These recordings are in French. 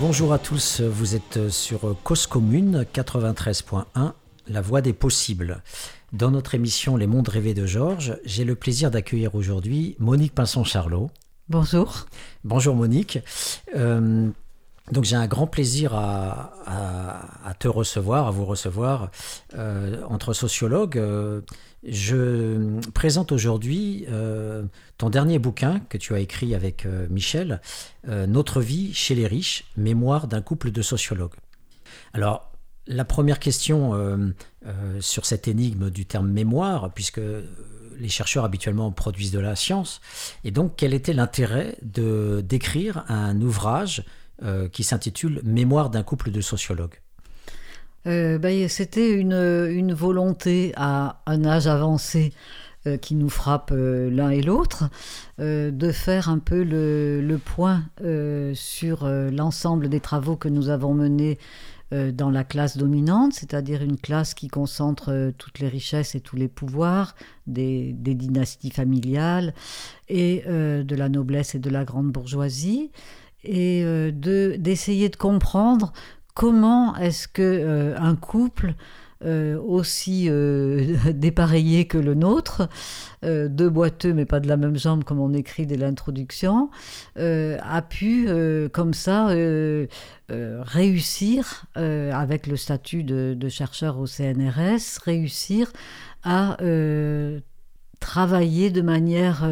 Bonjour à tous, vous êtes sur Cause Commune 93.1, la voix des possibles. Dans notre émission Les mondes rêvés de Georges, j'ai le plaisir d'accueillir aujourd'hui Monique Pinson-Charlot. Bonjour. Bonjour Monique. Euh, donc j'ai un grand plaisir à, te recevoir, à vous recevoir euh, entre sociologues. Euh, je présente aujourd'hui euh, ton dernier bouquin que tu as écrit avec Michel, Notre vie chez les riches, mémoire d'un couple de sociologues. Alors la première question sur cette énigme du terme mémoire, puisque les chercheurs habituellement produisent de la science, et donc quel était l'intérêt de d'écrire un ouvrage euh, qui s'intitule Mémoire d'un couple de sociologues? Euh, ben, c'était une, volonté à un âge avancé euh, qui nous frappe l'un et l'autre, de faire un peu le, point sur l'ensemble des travaux que nous avons menés dans la classe dominante, c'est-à-dire une classe qui concentre toutes les richesses et tous les pouvoirs des, dynasties familiales et de la noblesse et de la grande bourgeoisie et euh, d'essayer de, comprendre comment est-ce que euh, un couple euh, aussi dépareillé que le nôtre, deux boiteux mais pas de la même jambe comme on écrit dès l'introduction, a pu comme ça réussir avec le statut de, chercheur au CNRS, réussir à travailler de manière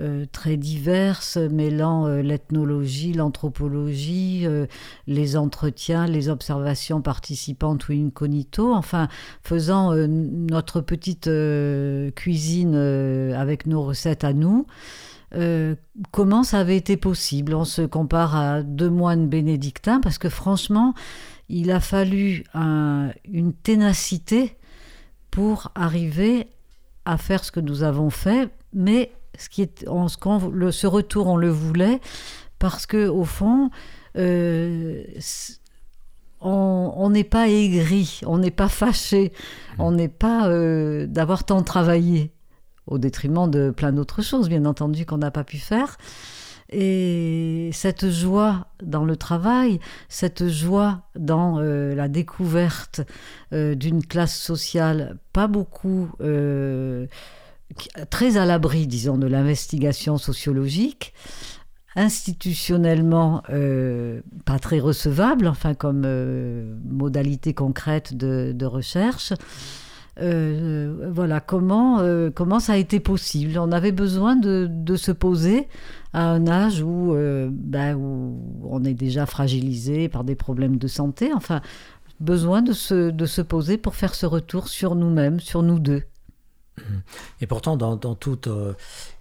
euh, très diverses, mêlant euh, l'ethnologie, l'anthropologie, euh, les entretiens, les observations participantes ou incognito, enfin faisant notre petite cuisine avec nos recettes à nous. comment ça avait été possible? On se compare à deux moines bénédictins parce que franchement, il a fallu une ténacité pour arriver à faire ce que nous avons fait, mais ce qui est, le, ce retour, on le voulait parce que au fond, euh, on n'est pas aigri, on n'est pas fâché, mmh. on n'est pas euh, d'avoir tant travaillé, au détriment de plein d'autres choses, bien entendu, qu'on n'a pas pu faire. Et cette joie dans le travail, cette joie dans euh, la découverte d'une classe sociale pas beaucoup très à l'abri, disons, de l'investigation sociologique, institutionnellement euh, pas très recevable, enfin comme euh, modalité concrète de, recherche. Euh, voilà comment, comment ça a été possible? On avait besoin de, se poser à un âge où, ben, où on est déjà fragilisé par des problèmes de santé. Enfin, besoin de se, de se poser pour faire ce retour sur nous-mêmes, sur nous deux. Et pourtant, dans, dans toute, euh,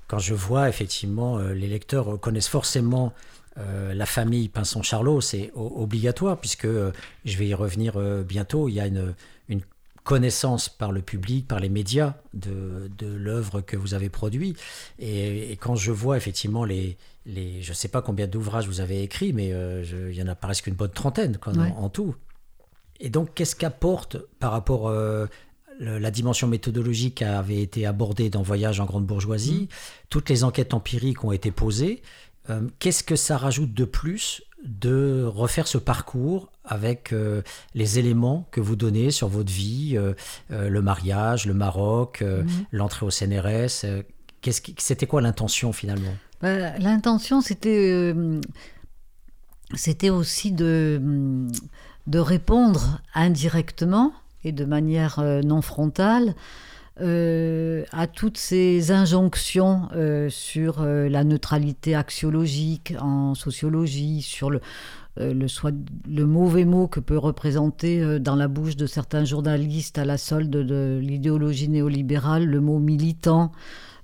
quand je vois effectivement, euh, les lecteurs connaissent forcément euh, la famille Pinson-Charlot, c'est obligatoire, puisque je vais y revenir bientôt. Il y a une, une, connaissance par le public, par les médias de, de l'œuvre que vous avez produite. Et, quand je vois effectivement les, les je ne sais pas combien d'ouvrages vous avez écrits, mais il y en a presque une bonne trentaine en, tout. Et donc, qu'est-ce qu'apporte par rapport la dimension méthodologique avait été abordée dans Voyage en grande bourgeoisie, mmh. toutes les enquêtes empiriques ont été posées. Euh, qu'est-ce que ça rajoute de plus de refaire ce parcours avec euh, les éléments que vous donnez sur votre vie, euh, le mariage, le Maroc, mmh. l'entrée au CNRS C'était quoi l'intention finalement? Bah, L'intention, c'était c'était aussi de, de répondre indirectement et de manière euh, non frontale euh, à toutes ces injonctions euh, sur la neutralité axiologique en sociologie, sur le, le, mauvais mot que peut représenter dans la bouche de certains journalistes à la solde de l'idéologie néolibérale le mot militant,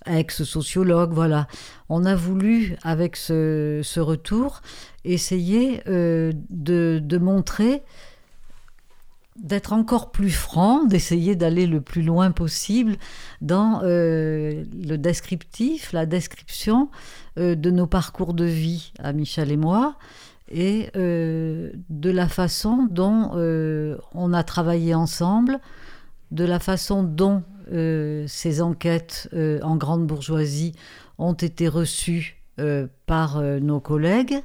ex-sociologue, voilà. On a voulu, avec ce, retour, essayer de, montrer d'être encore plus franc, d'essayer d'aller le plus loin possible dans euh, le descriptif, la description euh, de nos parcours de vie à Michel et moi, et euh, de la façon dont on a travaillé ensemble, de la façon dont ces enquêtes en grande bourgeoisie ont été reçues par nos collègues,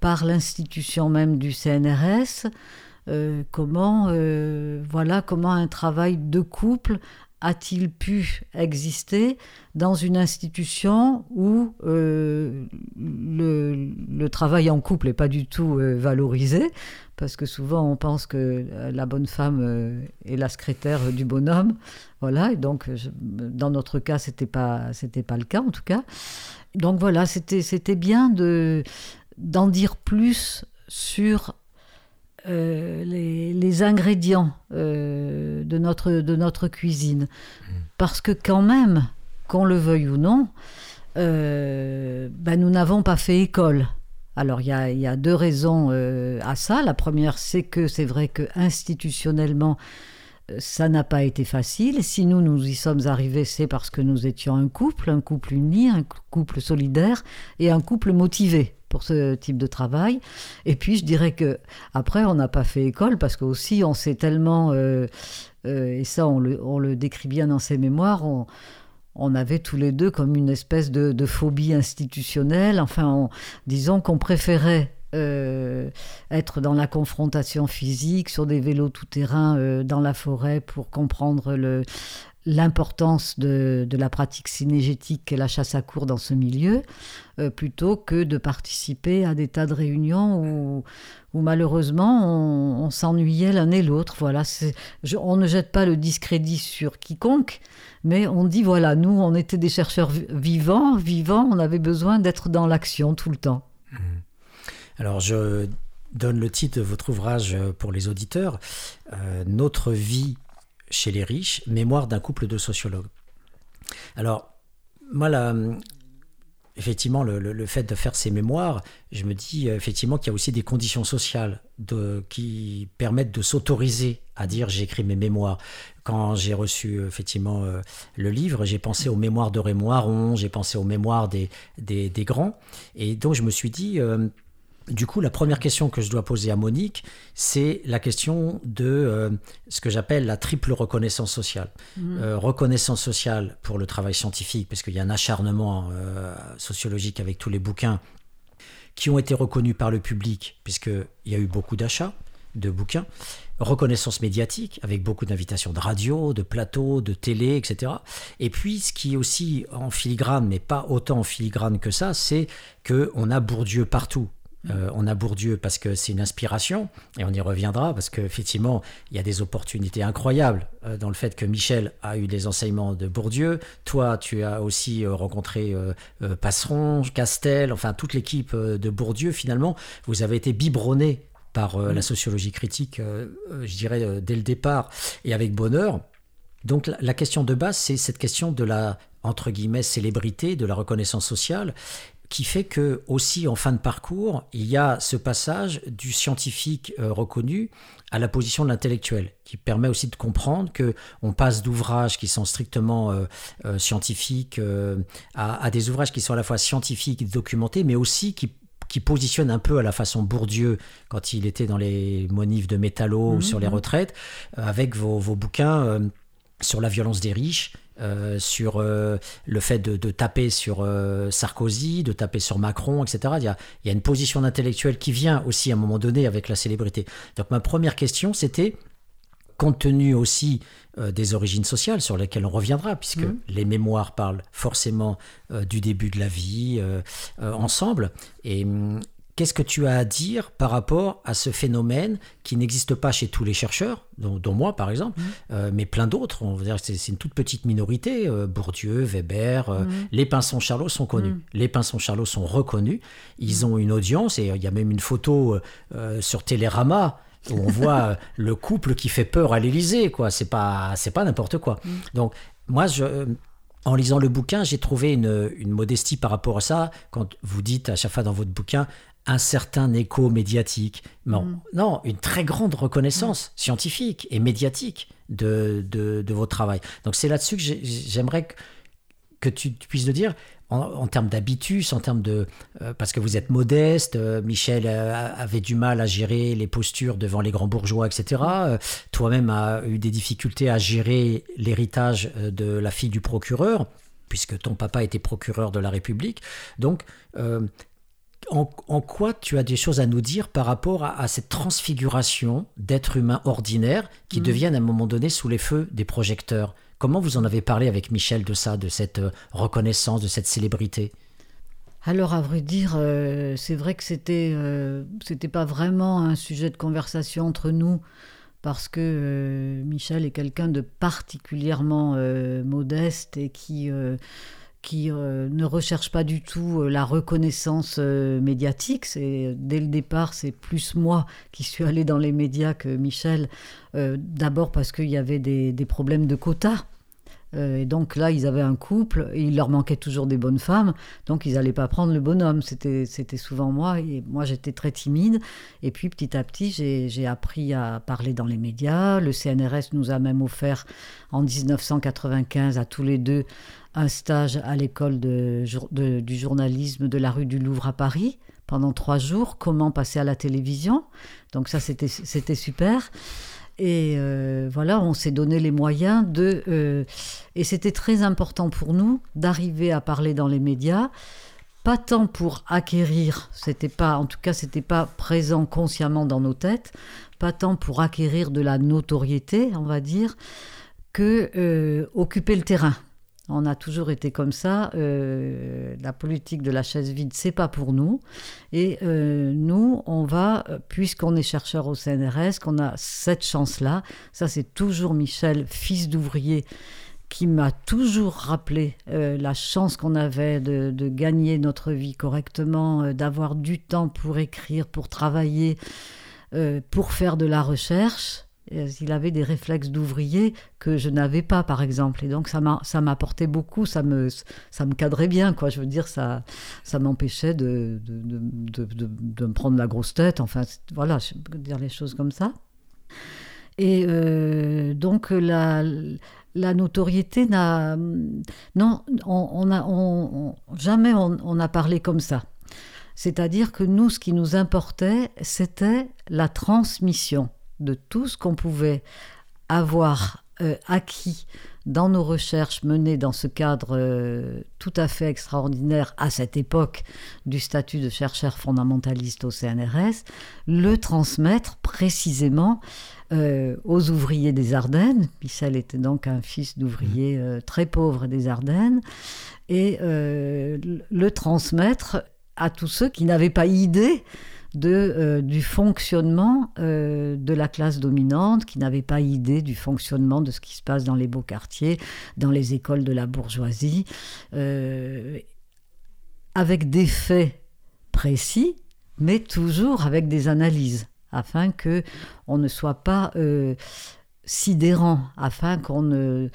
par l'institution même du CNRS. Comment, voilà, comment un travail de couple a-t-il pu exister dans une institution où euh, le, travail en couple n'est pas du tout euh, valorisé? Parce que souvent on pense que euh, la bonne femme est la secrétaire du bonhomme. Voilà, et donc dans notre cas, ce n'était pas, pas le cas en tout cas. Donc voilà, c'était bien d'en dire plus sur euh, les, ingrédients euh, de, notre, de notre cuisine. Parce que quand même, qu'on le veuille ou non, euh, ben nous n'avons pas fait école. Alors il y a, y a, deux raisons à ça. La première, c'est que c'est vrai que institutionnellement, ça n'a pas été facile. Si nous, nous y sommes arrivés, c'est parce que nous étions un couple, un couple uni, un couple solidaire et un couple motivé pour ce type de travail. Et puis je dirais que après on n'a pas fait école parce qu'aussi on s'est tellement euh, euh, et ça on le, décrit bien dans ses mémoires. On, avait tous les deux comme une espèce de, de phobie institutionnelle. Enfin, disons qu'on préférait euh, être dans la confrontation physique, sur des vélos tout-terrain dans la forêt pour comprendre le, l'importance de, la pratique cinégétique et la chasse à cours dans ce milieu, euh, plutôt que de participer à des tas de réunions où, où malheureusement on, s'ennuyait l'un et l'autre. Voilà, on ne jette pas le discrédit sur quiconque, mais on dit voilà, nous on était des chercheurs vivants, vivants, on avait besoin d'être dans l'action tout le temps. Mmh. Alors je donne le titre de votre ouvrage pour les auditeurs, euh, Notre vie chez les riches, Mémoire d'un couple de sociologues. Alors, moi, effectivement, le, fait de faire ces mémoires, je me dis euh, effectivement qu'il y a aussi des conditions sociales de, qui permettent de s'autoriser à dire j'écris mes mémoires. Quand j'ai reçu effectivement euh, le livre, j'ai pensé aux mémoires de Raymond Aron, j'ai pensé aux mémoires des, des, grands, et donc je me suis dit... Euh, du coup, la première question que je dois poser à Monique, c'est la question de euh, ce que j'appelle la triple reconnaissance sociale. Mmh. Euh, reconnaissance sociale pour le travail scientifique, parce qu'il y a un acharnement euh, sociologique avec tous les bouquins qui ont été reconnus par le public, puisqu'il y a eu beaucoup d'achats de bouquins. Reconnaissance médiatique, avec beaucoup d'invitations de radio, de plateaux, de télé, etc. Et puis, ce qui est aussi en filigrane, mais pas autant en filigrane que ça, c'est qu'on a Bourdieu partout. Euh, on a Bourdieu parce que c'est une inspiration, et on y reviendra parce qu'effectivement, il y a des opportunités incroyables euh, dans le fait que Michel a eu des enseignements de Bourdieu. Toi, tu as aussi euh, rencontré Passeron, Castel, enfin toute l'équipe de Bourdieu, finalement. Vous avez été biberonné par la sociologie critique, je dirais, dès le départ, et avec bonheur. Donc la question de base, c'est cette question de la entre guillemets célébrité, de la reconnaissance sociale qui fait que aussi en fin de parcours, il y a ce passage du scientifique euh, reconnu à la position de l'intellectuel, qui permet aussi de comprendre que on passe d'ouvrages qui sont strictement euh, euh, scientifiques à, des ouvrages qui sont à la fois scientifiques, documentés, mais aussi qui qui positionnent un peu à la façon Bourdieu quand il était dans les monifs de métallo ou mmh, sur les mmh. retraites, avec vos, vos bouquins sur la violence des riches, euh, sur euh, le fait de, taper sur euh, Sarkozy, de taper sur Macron, etc. Il y a, il y a une position d'intellectuel qui vient aussi à un moment donné avec la célébrité. Donc ma première question, c'était, compte tenu aussi des origines sociales sur lesquelles on reviendra, puisque mmh. les mémoires parlent forcément du début de la vie ensemble, et Qu'est-ce que tu as à dire par rapport à ce phénomène qui n'existe pas chez tous les chercheurs, dont, moi par exemple, mmh. euh, mais plein d'autres On dire c'est une toute petite minorité. Euh, Bourdieu, Weber, euh, mmh. les Pinsons Charlot sont connus. Mmh. Les Pinsons Charlot sont reconnus. Ils ont une audience et il y a même une photo sur Télérama où on voit le couple qui fait peur à l'Élysée. Quoi, c'est pas c'est pas n'importe quoi. Donc moi je en lisant le bouquin, j'ai trouvé une, une, modestie par rapport à ça. Quand vous dites à chaque fois dans votre bouquin, un certain écho médiatique. Non, mm. non une très grande reconnaissance mm. scientifique et médiatique de, de, votre travail. Donc c'est là-dessus que j'aimerais que, tu, puisses le dire. En, termes d'habitus, en termes de... Euh, parce que vous êtes modeste, euh, Michel euh, avait du mal à gérer les postures devant les grands bourgeois, etc. Toi-même as eu des difficultés à gérer l'héritage de la fille du procureur, puisque ton papa était procureur de la République. Donc, en, quoi tu as des choses à nous dire par rapport à, cette transfiguration d'êtres humains ordinaires qui mm. deviennent à un moment donné sous les feux des projecteurs Comment vous en avez parlé avec Michel de ça, de cette euh, reconnaissance, de cette célébrité? Alors, à vrai dire, euh, c'est vrai que c'était euh, c'était pas vraiment un sujet de conversation entre nous, parce que Michel est quelqu'un de particulièrement modeste et qui qui euh, ne recherche pas du tout euh, la reconnaissance euh, médiatique. C'est dès le départ, c'est plus moi qui suis allé dans les médias que Michel. D'abord parce qu'il y avait des, problèmes de quotas. Et donc là, ils avaient un couple, et il leur manquait toujours des bonnes femmes, donc ils n'allaient pas prendre le bonhomme. C'était, souvent moi, et moi j'étais très timide. Et puis petit à petit, j'ai, appris à parler dans les médias. Le CNRS nous a même offert en 1995 à tous les deux un stage à l'école du journalisme de la rue du Louvre à Paris pendant trois jours, comment passer à la télévision? Donc ça, c'était super. Et euh, voilà, on s'est donné les moyens de... Euh, et c'était très important pour nous d'arriver à parler dans les médias, pas tant pour acquérir, c'était pas, en tout cas, c'était pas présent consciemment dans nos têtes, pas tant pour acquérir de la notoriété, on va dire, que euh, occuper le terrain. On a toujours été comme ça. Euh, la politique de la chaise vide, c'est pas pour nous. Et euh, nous, on va, puisqu'on est chercheur au CNRS, qu'on a cette chance-là. Ça, c'est toujours Michel, fils d'ouvrier, qui m'a toujours rappelé euh, la chance qu'on avait de, de, gagner notre vie correctement, d'avoir du temps pour écrire, pour travailler, pour faire de la recherche. Euh, il avait des réflexes d'ouvrier que je n'avais pas, par exemple. Et donc, ça m'apportait beaucoup, ça me, ça me cadrait bien, quoi. Je veux dire, ça, ça m'empêchait de de, de, de, me prendre la grosse tête. Enfin, voilà, je peux dire les choses comme ça. Et euh, donc, la, la notoriété n'a. Non, on, a, on, jamais on n'a parlé comme ça. C'est-à-dire que nous, ce qui nous importait, c'était la transmission de tout ce qu'on pouvait avoir euh, acquis dans nos recherches menées dans ce cadre euh, tout à fait extraordinaire à cette époque du statut de chercheur fondamentaliste au CNRS, le transmettre précisément euh, aux ouvriers des Ardennes. Michel était donc un fils d'ouvrier mmh. très pauvre des Ardennes, et le transmettre à tous ceux qui n'avaient pas idée de, euh, du fonctionnement euh, de la classe dominante, qui n'avait pas idée du fonctionnement de ce qui se passe dans les beaux quartiers, dans les écoles de la bourgeoisie, euh, avec des faits précis, mais toujours avec des analyses, afin que on ne soit pas sidérant, afin qu'on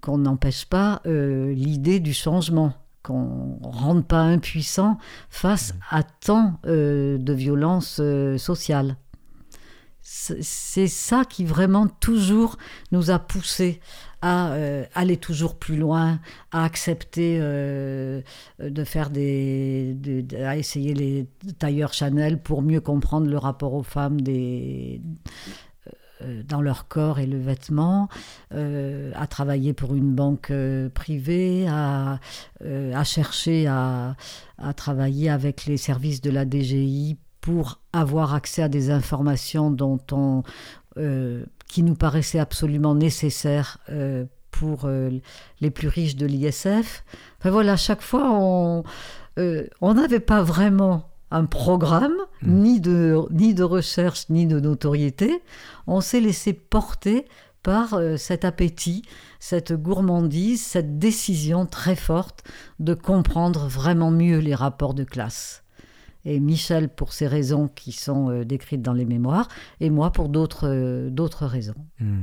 qu'on n'empêche pas l'idée du changement qu'on ne rende pas impuissant face à tant euh, de violences euh, sociales. C'est ça qui vraiment toujours nous a poussé à euh, aller toujours plus loin, à accepter de faire des, à essayer les tailleurs Chanel pour mieux comprendre le rapport aux femmes des euh, dans leur corps et le vêtement, euh, à travailler pour une banque euh, privée, à, chercher à, travailler avec les services de la DGI pour avoir accès à des informations dont on, qui nous paraissaient absolument nécessaires pour les plus riches de l'ISF. Enfin voilà, chaque fois, on n'avait pas vraiment un programme, mmh. ni, de, ni de recherche, ni de notoriété. On s'est laissé porter par euh, cet appétit, cette gourmandise, cette décision très forte de comprendre vraiment mieux les rapports de classe. Et Michel pour ces raisons qui sont euh, décrites dans les mémoires, et moi pour d'autres euh, d'autres raisons. Mmh.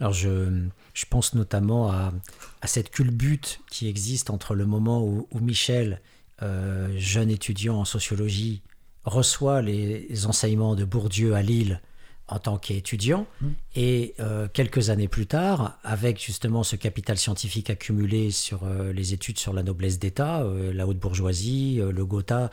Alors je, je, pense notamment à, à, cette culbute qui existe entre le moment où, où Michel euh, jeune étudiant en sociologie, reçoit les enseignements de Bourdieu à Lille en tant qu'étudiant. Mmh. Et euh, quelques années plus tard, avec justement ce capital scientifique accumulé sur euh, les études sur la noblesse d'État, la haute bourgeoisie, le Gotha,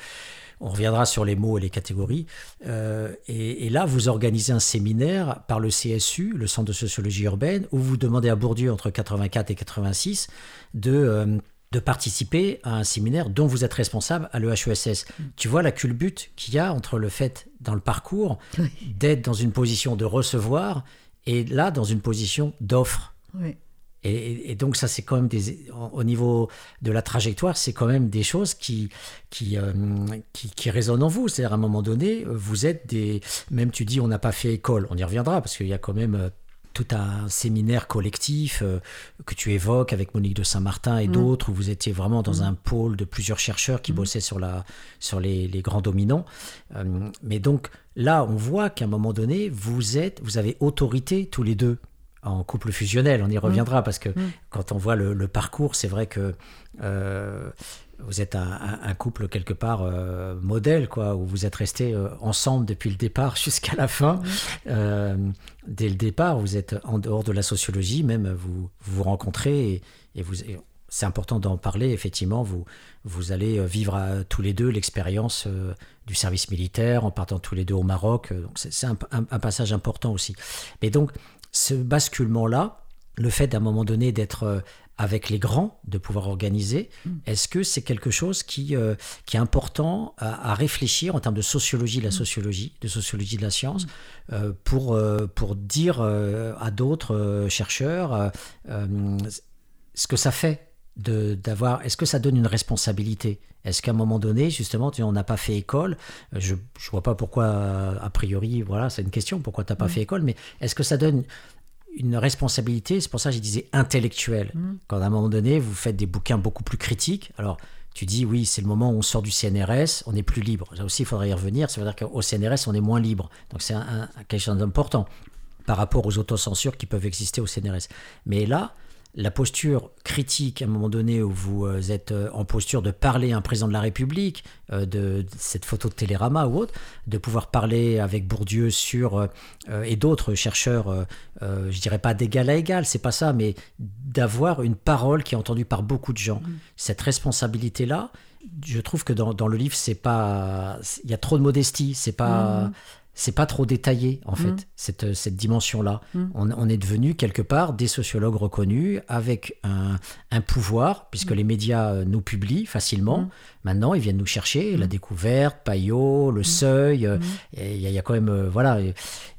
on reviendra sur les mots et les catégories. Et, et, là, vous organisez un séminaire par le CSU, le Centre de sociologie urbaine, où vous demandez à Bourdieu, entre 84 et 86, de de participer à un séminaire dont vous êtes responsable à l'EHESS. Mm. Tu vois la culbute qu'il y a entre le fait, dans le parcours, d'être dans une position de recevoir et là, dans une position d'offre. Et, donc ça, c'est quand même des, au niveau de la trajectoire, c'est quand même des choses qui qui, euh, qui, qui résonnent en vous. C'est-à-dire à un moment donné, vous êtes des, même tu dis, on n'a pas fait école, on y reviendra parce qu'il y a quand même euh, tout un séminaire collectif euh, que tu évoques avec Monique de Saint-Martin et mm. d'autres, où vous étiez vraiment dans mm. un pôle de plusieurs chercheurs qui mm. bossaient sur, la, sur les, les grands dominants. mais donc là, on voit qu'à un moment donné, vous, êtes, vous avez autorité tous les deux en couple fusionnel. On y reviendra parce que quand on voit le, parcours, c'est vrai que euh, vous êtes un, couple quelque part euh, modèle, quoi, où vous êtes restés euh, ensemble depuis le départ jusqu'à la fin. dès le départ, vous êtes en dehors de la sociologie, même vous vous, rencontrez et, vous. c'est important d'en parler, effectivement. Vous, vous allez vivre à, tous les deux l'expérience du service militaire en partant tous les deux au Maroc. Donc c'est un, un, passage important aussi. Mais donc, ce basculement-là, le fait d'un moment donné d'être euh, avec les grands, de pouvoir organiser, mm. est-ce que c'est quelque chose qui, euh, qui est important à, réfléchir en termes de sociologie de la mm. sociologie, de sociologie de la science, mm. euh, pour, pour dire à d'autres chercheurs ce que ça fait d'avoir est-ce que ça donne une responsabilité? Est-ce qu'à un moment donné justement on n'a pas fait école je je vois pas pourquoi a priori voilà c'est une question pourquoi tu n'as pas fait école mais est-ce que ça donne une responsabilité c'est pour ça que je disais intellectuelle. Mm. quand à un moment donné vous faites des bouquins beaucoup plus critiques alors tu dis oui c'est le moment où on sort du CNRS on est plus libre. Là aussi il faudrait y revenir ça veut dire qu'au CNRS on est moins libre. Donc c'est un, quelque chose d'important par rapport aux autocensures qui peuvent exister au CNRS mais là la posture critique à un moment donné où vous euh, êtes euh, en posture de parler à un président de la République, euh, de, cette photo de Télérama ou autre, de pouvoir parler avec Bourdieu sur et d'autres chercheurs, je dirais pas d'égal à égal, c'est pas ça, mais d'avoir une parole qui est entendue par beaucoup de gens. Mmh. Cette responsabilité là, je trouve que dans, le livre c'est pas, il y a trop de modestie, c'est pas. Mmh c'est pas trop détaillé en fait mm. cette, cette dimension-là. Mm. On, est devenu quelque part des sociologues reconnus avec un, un pouvoir puisque mm. les médias euh, nous publient facilement. Maintenant, ils viennent nous chercher la découverte, Payot, le Seuil. Euh, il y, a quand même euh, voilà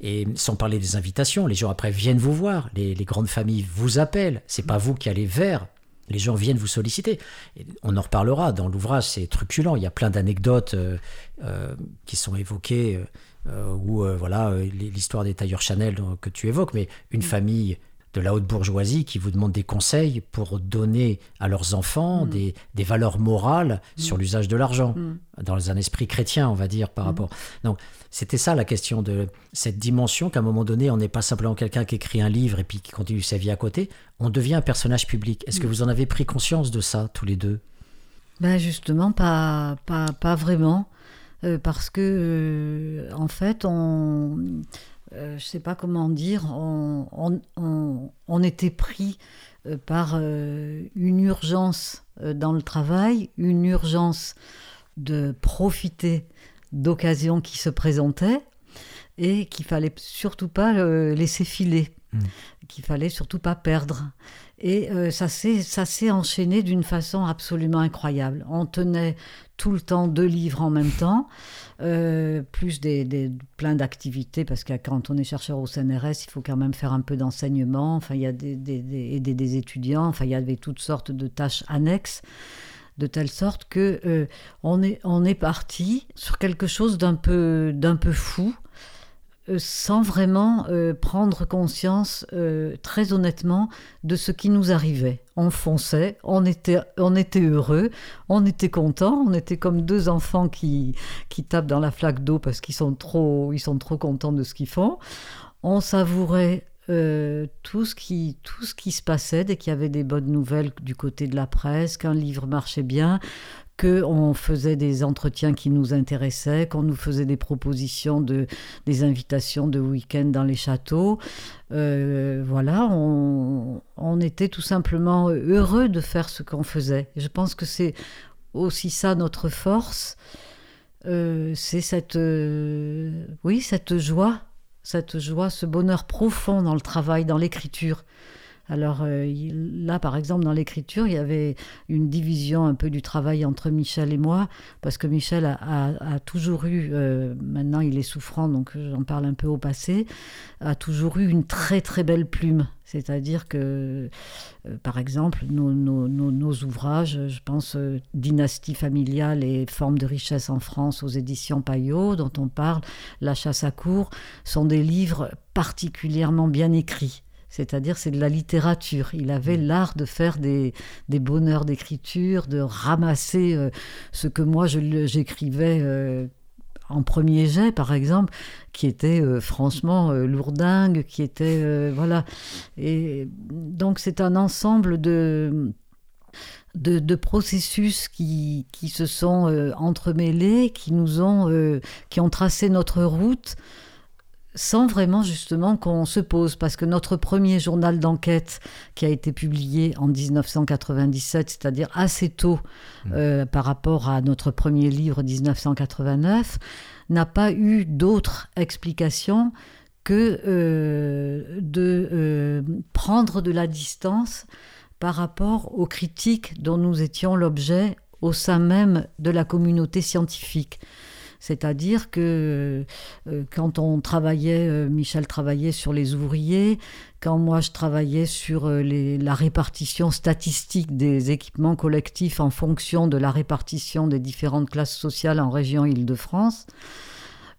et, sans parler des invitations, les gens après viennent vous voir. Les, les grandes familles vous appellent. C'est pas vous qui allez vers les gens viennent vous solliciter. on en reparlera dans l'ouvrage, c'est truculent. Il y a plein d'anecdotes qui sont évoquées euh, ou euh, voilà euh, l'histoire des tailleurs Chanel que tu évoques, mais une mm. famille de la haute bourgeoisie qui vous demande des conseils pour donner à leurs enfants mm. des, des, valeurs morales mm. sur l'usage de l'argent, dans un esprit chrétien, on va dire, par rapport. Donc, c'était ça la question de cette dimension qu'à un moment donné, on n'est pas simplement quelqu'un qui écrit un livre et puis qui continue sa vie à côté, on devient un personnage public. Est-ce que vous en avez pris conscience de ça, tous les deux? Ben Justement, pas, pas, pas vraiment. Euh, parce que, euh, en fait, on, euh, je sais pas comment dire, on, on, était pris par une urgence dans le travail, une urgence de profiter d'occasions qui se présentaient et qu'il fallait surtout pas laisser filer, mmh. qu'il fallait surtout pas perdre. Et ça s'est enchaîné d'une façon absolument incroyable. On tenait tout le temps deux livres en même temps, euh, plus des, plein d'activités, parce que quand on est chercheur au CNRS, il faut quand même faire un peu d'enseignement, enfin, il y a des, aider des étudiants, enfin, il y avait toutes sortes de tâches annexes de telle sorte que euh, on est on est parti sur quelque chose d'un peu d'un peu fou. euh, sans vraiment euh, prendre conscience euh, très honnêtement de ce qui nous arrivait. On fonçait, on était, on était heureux, on était content, on était comme deux enfants qui, qui tapent dans la flaque d'eau parce qu'ils sont trop, ils sont trop contents de ce qu'ils font. On savourait tout, ce qui, tout ce qui se passait dès qu'il y avait des bonnes nouvelles du côté de la presse, qu'un livre marchait bien, qu'on faisait des entretiens qui nous intéressaient, qu'on nous faisait des propositions, de, des invitations de week-end dans les châteaux. Euh, voilà, on, était tout simplement heureux de faire ce qu'on faisait. Je pense que c'est aussi ça notre force, euh, c'est cette, euh, oui, cette joie, cette joie, ce bonheur profond dans le travail, dans l'écriture. Alors euh, là, par exemple, dans l'écriture, il y avait une division un peu du travail entre Michel et moi, parce que Michel a, toujours eu, euh, maintenant il est souffrant, donc j'en parle un peu au passé, a toujours eu une très très belle plume. C'est-à-dire que, euh, par exemple, nos, ouvrages, je pense Dynastie familiale et Forme de richesse en France aux éditions Payot, dont on parle, La chasse à cour, sont des livres particulièrement bien écrits c'est-à-dire c'est de la littérature. Il avait mm. l'art de faire des, bonheurs d'écriture, de ramasser euh, ce que moi j'écrivais euh, en premier jet, par exemple, qui était euh, franchement lourdingue, qui était voilà. Et donc c'est un ensemble de de, processus qui, qui, se sont entremêlés, qui nous ont, qui ont tracé notre route sans vraiment justement qu'on se pose, parce que notre premier journal d'enquête qui a été publié en 1997, c'est-à-dire assez tôt mmh. euh, par rapport à notre premier livre 1989, n'a pas eu d'autre explication que euh, de euh, prendre de la distance par rapport aux critiques dont nous étions l'objet au sein même de la communauté scientifique. C'est-à-dire que euh, quand on travaillait, euh, Michel travaillait sur les ouvriers, quand moi je travaillais sur euh, la répartition statistique des équipements collectifs en fonction de la répartition des différentes classes sociales en région Île-de-France,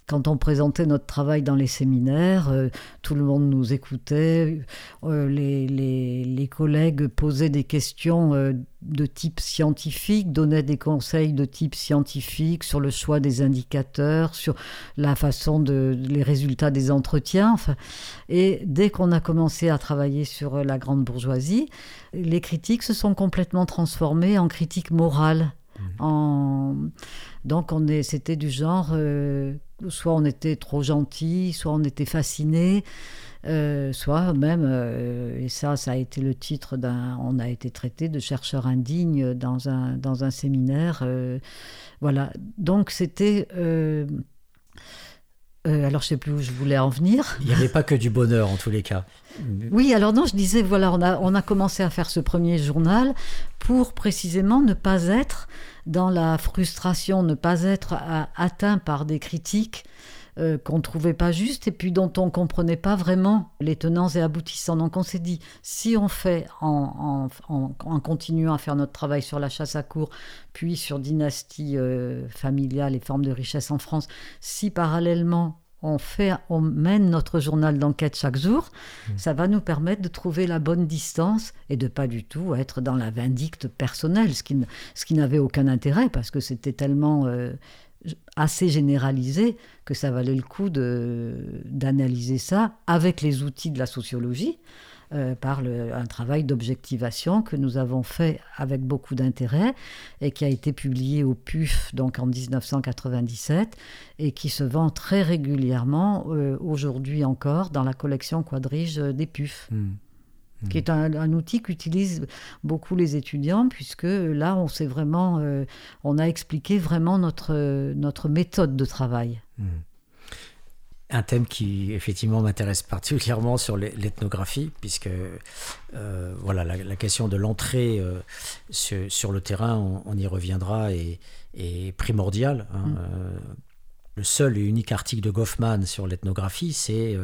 quand on présentait notre travail dans les séminaires, euh, tout le monde nous écoutait, euh, les, les, collègues posaient des questions euh, de type scientifique, donnaient des conseils de type scientifique sur le choix des indicateurs, sur la façon de les résultats des entretiens. et dès qu'on a commencé à travailler sur la grande bourgeoisie, les critiques se sont complètement transformées en critiques morales. Mmh. En... Donc on est, c'était du genre soit on était trop gentil, soit on était fasciné, euh, soit même, euh, et ça, ça a été le titre d'un, on a été traité de chercheur indigne dans un, dans un séminaire. Euh, voilà. Donc c'était. alors je sais plus où je voulais en venir. Il n'y avait pas que du bonheur en tous les cas. Oui, alors non, je disais, voilà, on a, on a commencé à faire ce premier journal pour précisément ne pas être dans la frustration, ne pas être atteint par des critiques euh, qu'on ne trouvait pas justes et puis dont on ne comprenait pas vraiment les tenants et aboutissants. Donc on s'est dit, si on fait en, continuant à faire notre travail sur la chasse à cour, puis sur dynastie euh, familiale et formes de richesse en France, si parallèlement on, fait, on mène notre journal d'enquête chaque jour, mmh. ça va nous permettre de trouver la bonne distance et de pas du tout être dans la vindicte personnelle, ce qui, ce qui n'avait aucun intérêt parce que c'était tellement euh, assez généralisé que ça valait le coup d'analyser ça avec les outils de la sociologie. Euh, par un travail d'objectivation que nous avons fait avec beaucoup d'intérêt et qui a été publié au PUF donc en 1997 et qui se vend très régulièrement euh, aujourd'hui encore dans la collection quadrige des PUF. Hmm. Hmm. qui est un, outil qu'utilisent beaucoup les étudiants, puisque là, on s'est vraiment, euh, on a expliqué vraiment notre, notre méthode de travail. Hmm un thème qui effectivement m'intéresse particulièrement sur l'ethnographie, puisque euh, voilà, la, question de l'entrée euh, sur, le terrain, on, y reviendra, est, est primordiale. Hein. Mm. Euh, le seul et unique article de Goffman sur l'ethnographie, c'est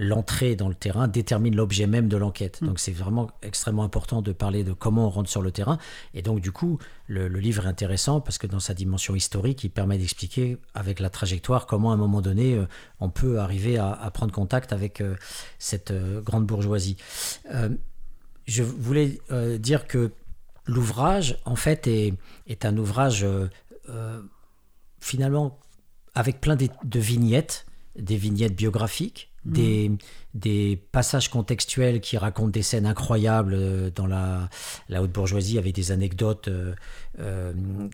l'entrée dans le terrain détermine l'objet même de l'enquête. Mm. Donc c'est vraiment extrêmement important de parler de comment on rentre sur le terrain. Et donc du coup, le, livre est intéressant parce que dans sa dimension historique, il permet d'expliquer avec la trajectoire comment à un moment donné, euh, on peut arriver à, prendre contact avec euh, cette euh, grande bourgeoisie. je voulais dire que l'ouvrage, en fait, est, est un ouvrage finalement avec plein de vignettes, des vignettes biographiques Mm. des, passages contextuels qui racontent des scènes incroyables euh, dans la, la haute bourgeoisie avec des anecdotes euh, euh,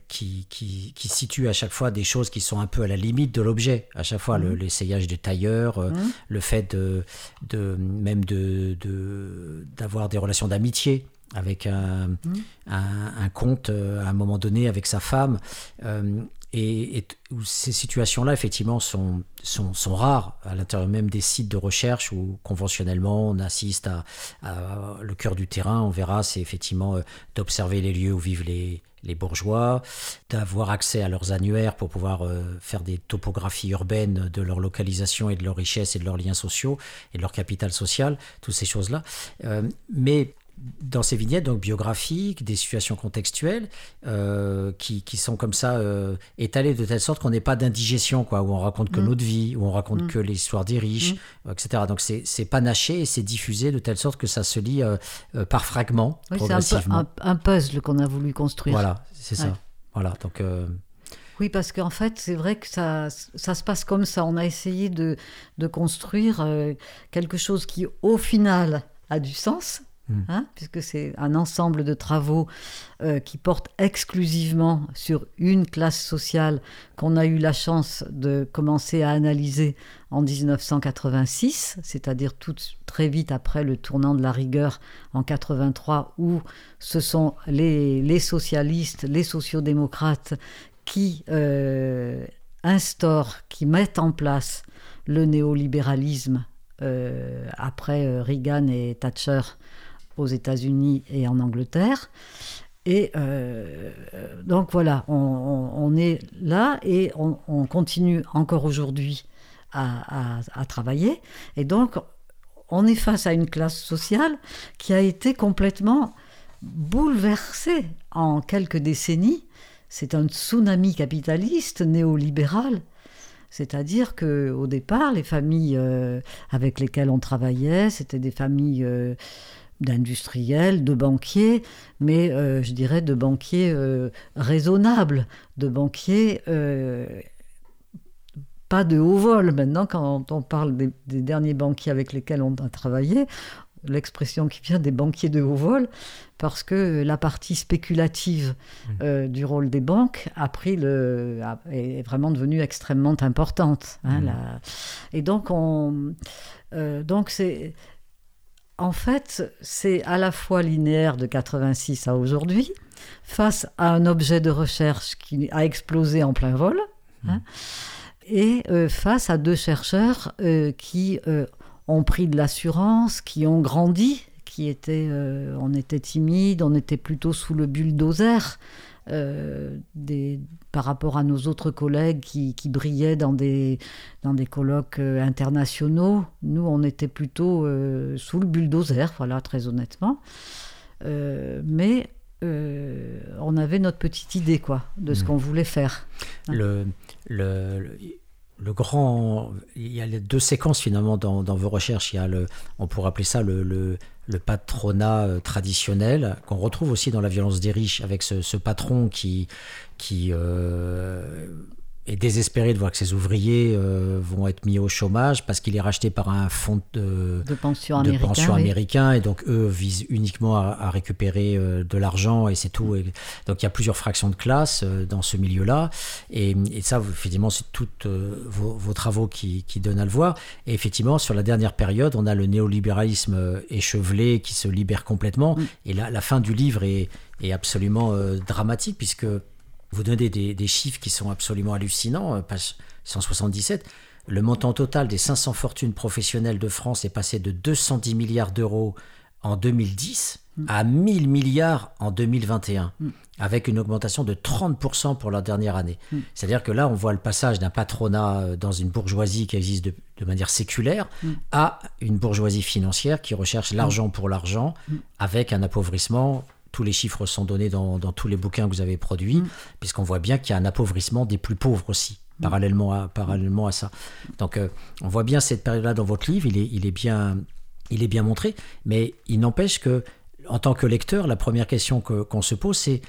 qui, qui, situent à chaque fois des choses qui sont un peu à la limite de l'objet. À chaque fois, mm. l'essayage de tailleur, mm. le fait de, de même de, d'avoir des relations d'amitié avec un, un, un, comte à un moment donné avec sa femme. Et, ces situations-là, effectivement, sont, sont, sont, rares à l'intérieur même des sites de recherche où conventionnellement on assiste à, le cœur du terrain. On verra, c'est effectivement euh, d'observer les lieux où vivent les, les bourgeois, d'avoir accès à leurs annuaires pour pouvoir euh, faire des topographies urbaines de leur localisation et de leur richesse et de leurs liens sociaux et de leur capital social, toutes ces choses-là. Euh, mais dans ces vignettes donc biographiques, des situations contextuelles euh, qui, qui, sont comme ça euh, étalées de telle sorte qu'on n'ait pas d'indigestion, quoi, où on raconte que mm. notre vie, où on raconte mm. que l'histoire des riches, mm. etc. Donc c'est panaché et c'est diffusé de telle sorte que ça se lit euh, par fragments. c'est un, un, puzzle qu'on a voulu construire. Voilà, c'est ça. Voilà, donc. Oui, parce qu'en fait, c'est vrai que ça, ça se passe comme ça. On a essayé de, de construire quelque chose qui, au final, a du sens, Hmm. Hein, puisque c'est un ensemble de travaux euh, qui portent exclusivement sur une classe sociale qu'on a eu la chance de commencer à analyser en 1986, c'est-à-dire très vite après le tournant de la rigueur en 83, où ce sont les, socialistes, les sociodémocrates qui euh, instaurent, qui mettent en place le néolibéralisme euh, après Reagan et Thatcher aux États-Unis et en Angleterre. Et euh, donc voilà, on, est là et on, continue encore aujourd'hui à, travailler. Et donc, on est face à une classe sociale qui a été complètement bouleversée en quelques décennies. C'est un tsunami capitaliste néolibéral. C'est-à-dire que au départ, les familles euh, avec lesquelles on travaillait, c'était des familles euh, d'industriels, de banquiers, mais euh, je dirais de banquiers euh, raisonnables, de banquiers euh, pas de haut vol. Maintenant, quand on parle des, derniers banquiers avec lesquels on a travaillé, l'expression qui vient des banquiers de haut vol, parce que la partie spéculative mmh. du rôle des banques a pris le, est vraiment devenue extrêmement importante. Hein, mmh. et donc, on, donc c'est en fait, c'est à la fois linéaire de 86 à aujourd'hui, face à un objet de recherche qui a explosé en plein vol, hein, et euh, face à deux chercheurs euh, qui euh, ont pris de l'assurance, qui ont grandi, qui étaient, on était timide, on était plutôt sous le bulldozer. Des, par rapport à nos autres collègues qui, brillaient dans des, dans des colloques euh, internationaux. Nous, on était plutôt euh, sous le bulldozer, voilà, très honnêtement. Euh, mais on avait notre petite idée, quoi, de ce mmh. qu'on voulait faire. Hein. Le, le, le, grand... Il y a les deux séquences, finalement, dans, dans vos recherches. Il y a le, on pourrait appeler ça le, le le patronat traditionnel, qu'on retrouve aussi dans la violence des riches, avec ce, patron qui, qui euh, est désespéré de voir que ses ouvriers euh, vont être mis au chômage parce qu'il est racheté par un fonds de, pension, américain, et donc eux visent uniquement à, récupérer euh, de l'argent et c'est tout. Et, donc il y a plusieurs fractions de classe dans ce milieu-là et, ça, effectivement, c'est tous vos, travaux qui, donnent à le voir. Et effectivement, sur la dernière période, on a le néolibéralisme échevelé qui se libère complètement mm. et là, la fin du livre est, est absolument dramatique puisque vous donnez des, chiffres qui sont absolument hallucinants, euh, page 177. Le montant total des 500 fortunes professionnelles de France est passé de 210 milliards d'euros en 2010 mm. à 1000 milliards en 2021, mm. avec une augmentation de 30% pour la dernière année. Mm. C'est-à-dire que là, on voit le passage d'un patronat euh, dans une bourgeoisie qui existe de, de manière séculaire à une bourgeoisie financière qui recherche l'argent pour l'argent, avec un appauvrissement tous les chiffres sont donnés dans, tous les bouquins que vous avez produits, mm. puisqu'on voit bien qu'il y a un appauvrissement des plus pauvres aussi, mm. parallèlement, à, parallèlement à ça. Donc euh, on voit bien cette période-là dans votre livre, il est, il est, bien, il est bien montré, mais il n'empêche que, en tant que lecteur, la première question qu'on se pose, c'est,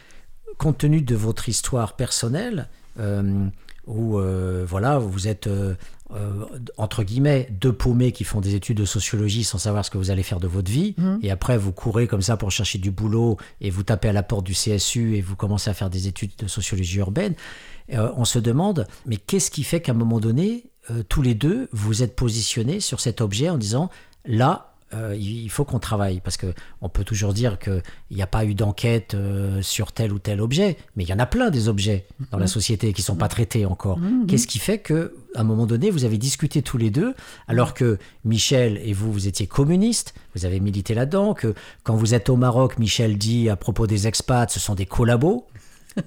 compte tenu de votre histoire personnelle, euh, où euh, voilà, vous êtes euh, entre guillemets, deux paumés qui font des études de sociologie sans savoir ce que vous allez faire de votre vie, mhm. et après vous courez comme ça pour chercher du boulot et vous tapez à la porte du CSU et vous commencez à faire des études de sociologie urbaine, euh, on se demande, mais qu'est-ce qui fait qu'à un moment donné, euh, tous les deux, vous êtes positionnés sur cet objet en disant, là, euh, il faut qu'on travaille parce que on peut toujours dire qu'il n'y a pas eu d'enquête euh, sur tel ou tel objet, mais il y en a plein des objets dans la Mhm. société qui sont pas traités encore. Mhm. Qu'est-ce qui fait que, à un moment donné, vous avez discuté tous les deux, alors que Michel et vous, vous étiez communistes, vous avez milité là-dedans, que quand vous êtes au Maroc, Michel dit à propos des expats, ce sont des collabos.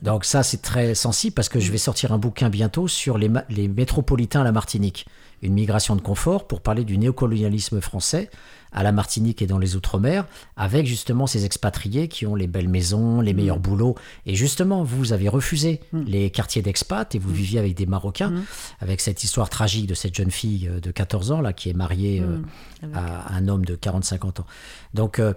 Donc ça, c'est très sensible parce que je vais sortir un bouquin bientôt sur les, les métropolitains à la Martinique. Une migration de confort pour parler du néocolonialisme français à la Martinique et dans les Outre-mer, avec justement ces expatriés qui ont les belles maisons, les meilleurs boulots. Et justement, vous avez refusé les quartiers d'expat et vous viviez avec des Marocains, avec cette histoire tragique de cette jeune fille euh, de 14 ans là, qui est mariée euh, à un homme de 40-50 ans. Donc, euh,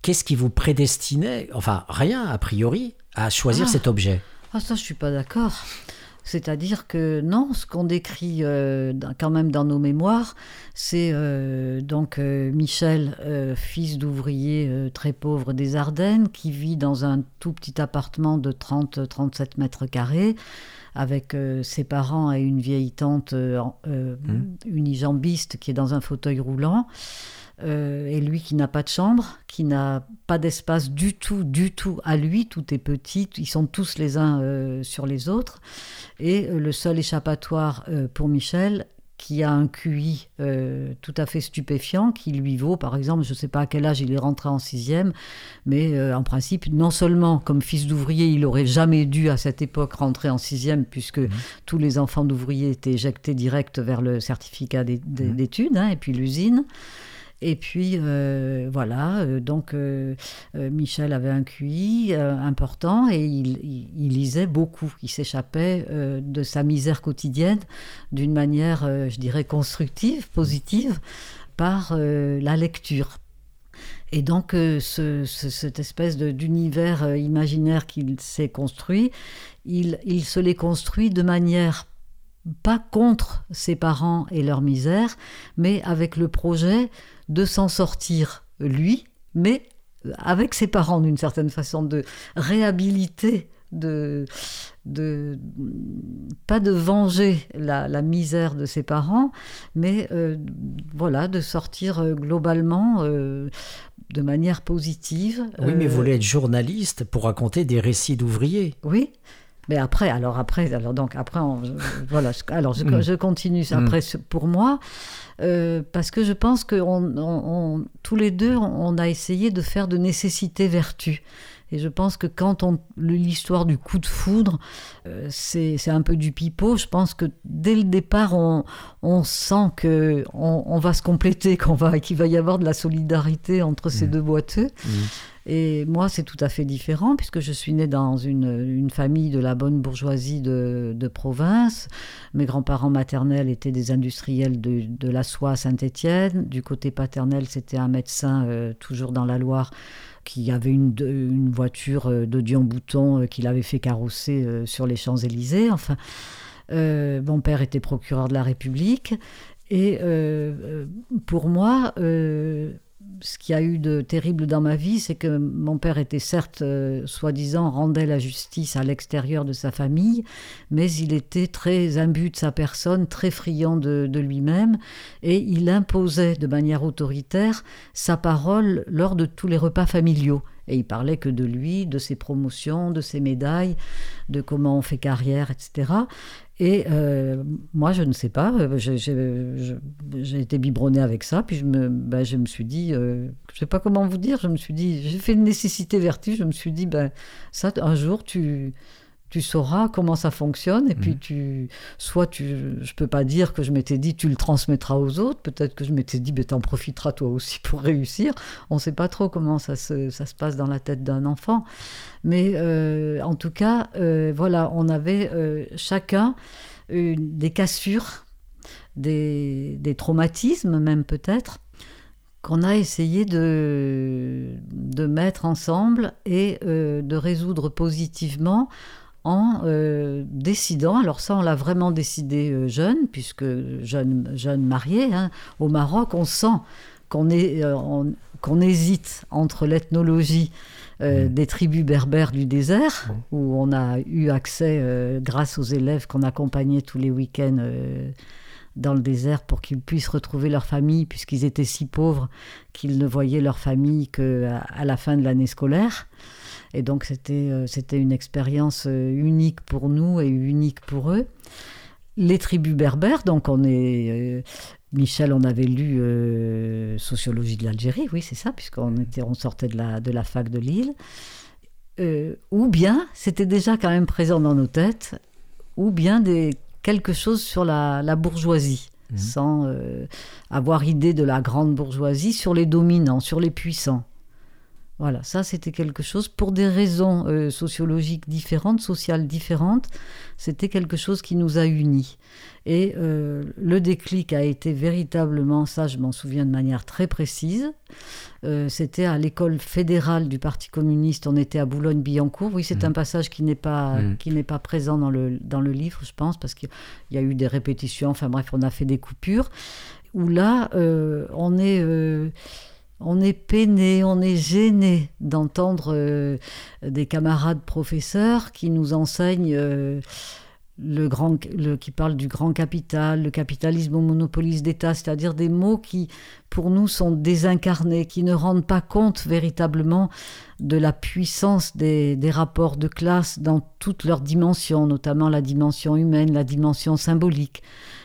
qu'est-ce qui vous prédestinait, enfin rien a priori, à choisir Ah. cet objet? Ah ça, je suis pas d'accord. C'est-à-dire que non, ce qu'on décrit euh, dans- quand même dans nos mémoires, c'est euh, donc euh, Michel, fils d'ouvrier très pauvre des Ardennes, qui vit dans un tout petit appartement de 30-37 mètres carrés, avec ses parents et une vieille tante euh, unijambiste qui est dans un fauteuil roulant. Euh, et lui qui n'a pas de chambre, qui n'a pas d'espace du tout, du tout à lui, tout est petit, ils sont tous les uns euh, sur les autres. Et euh, le seul échappatoire pour Michel, qui a un QI euh, tout à fait stupéfiant, qui lui vaut, par exemple, je ne sais pas à quel âge il est rentré en sixième, mais euh, en principe, non seulement comme fils d'ouvrier, il aurait jamais dû à cette époque rentrer en sixième, puisque tous les enfants d'ouvriers étaient éjectés direct vers le certificat d'é- d'études, hein, et puis l'usine. Et puis euh, voilà, euh, donc euh, Michel avait un QI important et il, lisait beaucoup. Il s'échappait de sa misère quotidienne d'une manière, je dirais, constructive, positive, par la lecture. Et donc, ce- ce- cette espèce d'univers imaginaire qu'il s'est construit, il, il se l'est construit de manière pas contre ses parents et leur misère, mais avec le projet de s'en sortir lui, mais avec ses parents d'une certaine façon, de réhabiliter, de, de pas de venger la, la misère de ses parents, mais euh, voilà, de sortir euh, globalement euh, de manière positive. Oui, mais vous voulez être journaliste pour raconter des récits d'ouvriers. oui. Mais après, alors après, alors donc après, on- voilà. je- Alors je, Mm. je continue. Après, ce- pour moi, euh, parce que je pense que on, tous les deux, on, a essayé de faire de nécessité vertu. Et je pense que quand on l'histoire du coup de foudre, euh, c'est un peu du pipeau. Je pense que dès le départ, on, on sent que on, on va se compléter, qu'on va, qu'il va y avoir de la solidarité entre ces deux boiteux. Et moi, c'est tout à fait différent, puisque je suis née dans une, famille de la bonne bourgeoisie de, province. Mes grands-parents maternels étaient des industriels de, la soie à Saint-Étienne. Du côté paternel, c'était un médecin, euh, toujours dans la Loire, qui avait une, voiture euh, de Dion Bouton euh, qu'il avait fait carrosser sur les Champs-Élysées. Enfin, mon père était procureur de la République. Et pour moi, ce qu'il y a eu de terrible dans ma vie, c'est que mon père était certes, euh, soi-disant, rendait la justice à l'extérieur de sa famille, mais il était très imbu de sa personne, très friand de, de lui-même, et il imposait de manière autoritaire sa parole lors de tous les repas familiaux. Et il parlait que de lui, de ses promotions, de ses médailles, de comment on fait carrière, etc. Et euh, moi, je ne sais pas, euh, j'ai- été biberonnée avec ça, puis je me, ben, je me suis dit, euh, je ne sais pas comment vous dire, je me suis dit, j'ai fait une nécessité vertu, je me suis dit, ben, ça, un jour, tu, tu sauras comment ça fonctionne, et puis tu, soit tu, je peux pas dire que je m'étais dit, tu le transmettras aux autres, peut-être que je m'étais dit, ben, t'en profiteras toi aussi pour réussir, on ne sait pas trop comment ça se, ça se passe dans la tête d'un enfant. Mais euh, en tout cas, euh, voilà, on avait euh, chacun une- des cassures, des, des traumatismes même peut-être, qu'on a essayé de, de mettre ensemble et de résoudre positivement en euh, décidant, alors ça on l'a vraiment décidé euh, jeune, puisque jeune, jeune marié, hein, au Maroc on sent qu'on est, euh, on- qu'on hésite entre l'ethnologie euh, des tribus berbères du désert, où on a eu accès, euh, grâce aux élèves qu'on accompagnait tous les week-ends euh, dans le désert pour qu'ils puissent retrouver leur famille, puisqu'ils étaient si pauvres qu'ils ne voyaient leur famille qu'à à la fin de l'année scolaire. Et donc c'était euh, c'était une expérience euh, unique pour nous et unique pour eux. Les tribus berbères, donc on est... Euh, Michel, on avait lu Sociologie de l'Algérie, oui c'est ça, puisqu'on était, on sortait de la, de la fac de Lille. ou bien, c'était déjà quand même présent dans nos têtes, ou bien des, quelque chose sur la, bourgeoisie, mmh. sans avoir idée de la grande bourgeoisie, sur les dominants, sur les puissants. Voilà, ça c'était quelque chose pour des raisons euh, sociologiques différentes, sociales différentes. C'était quelque chose qui nous a unis. Et euh, le déclic a été véritablement, ça je m'en souviens de manière très précise. Euh, c'était à l'école fédérale du Parti communiste. On était à Boulogne-Billancourt. Oui, c'est mmh. un passage qui n'est pas mmh. qui n'est pas présent dans le dans le livre, je pense, parce qu'il y a eu des répétitions. Enfin bref, on a fait des coupures. Où là, on est on est peiné, on est gêné d'entendre euh, des camarades professeurs qui nous enseignent euh, le grand, qui parlent du grand capital, le capitalisme au monopolise d'État, c'est-à-dire des mots qui, pour nous, sont désincarnés, qui ne rendent pas compte véritablement de la puissance des, des rapports de classe dans toutes leurs dimensions, notamment la dimension humaine, la dimension symbolique.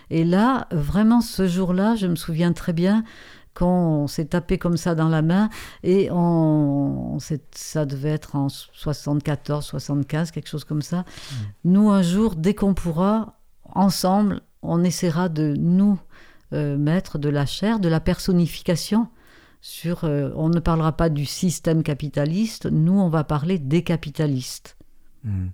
Et là, vraiment, ce jour-là, je me souviens très bien, quand on s'est tapé comme ça dans la main et on, ça devait être en 74, 75, quelque chose comme ça. Mmh. Nous, un jour, dès qu'on pourra, ensemble, on essaiera de nous euh, mettre de la chair, de la personnification. Sur, euh, on ne parlera pas du système capitaliste, nous, on va parler des capitalistes. Mmh.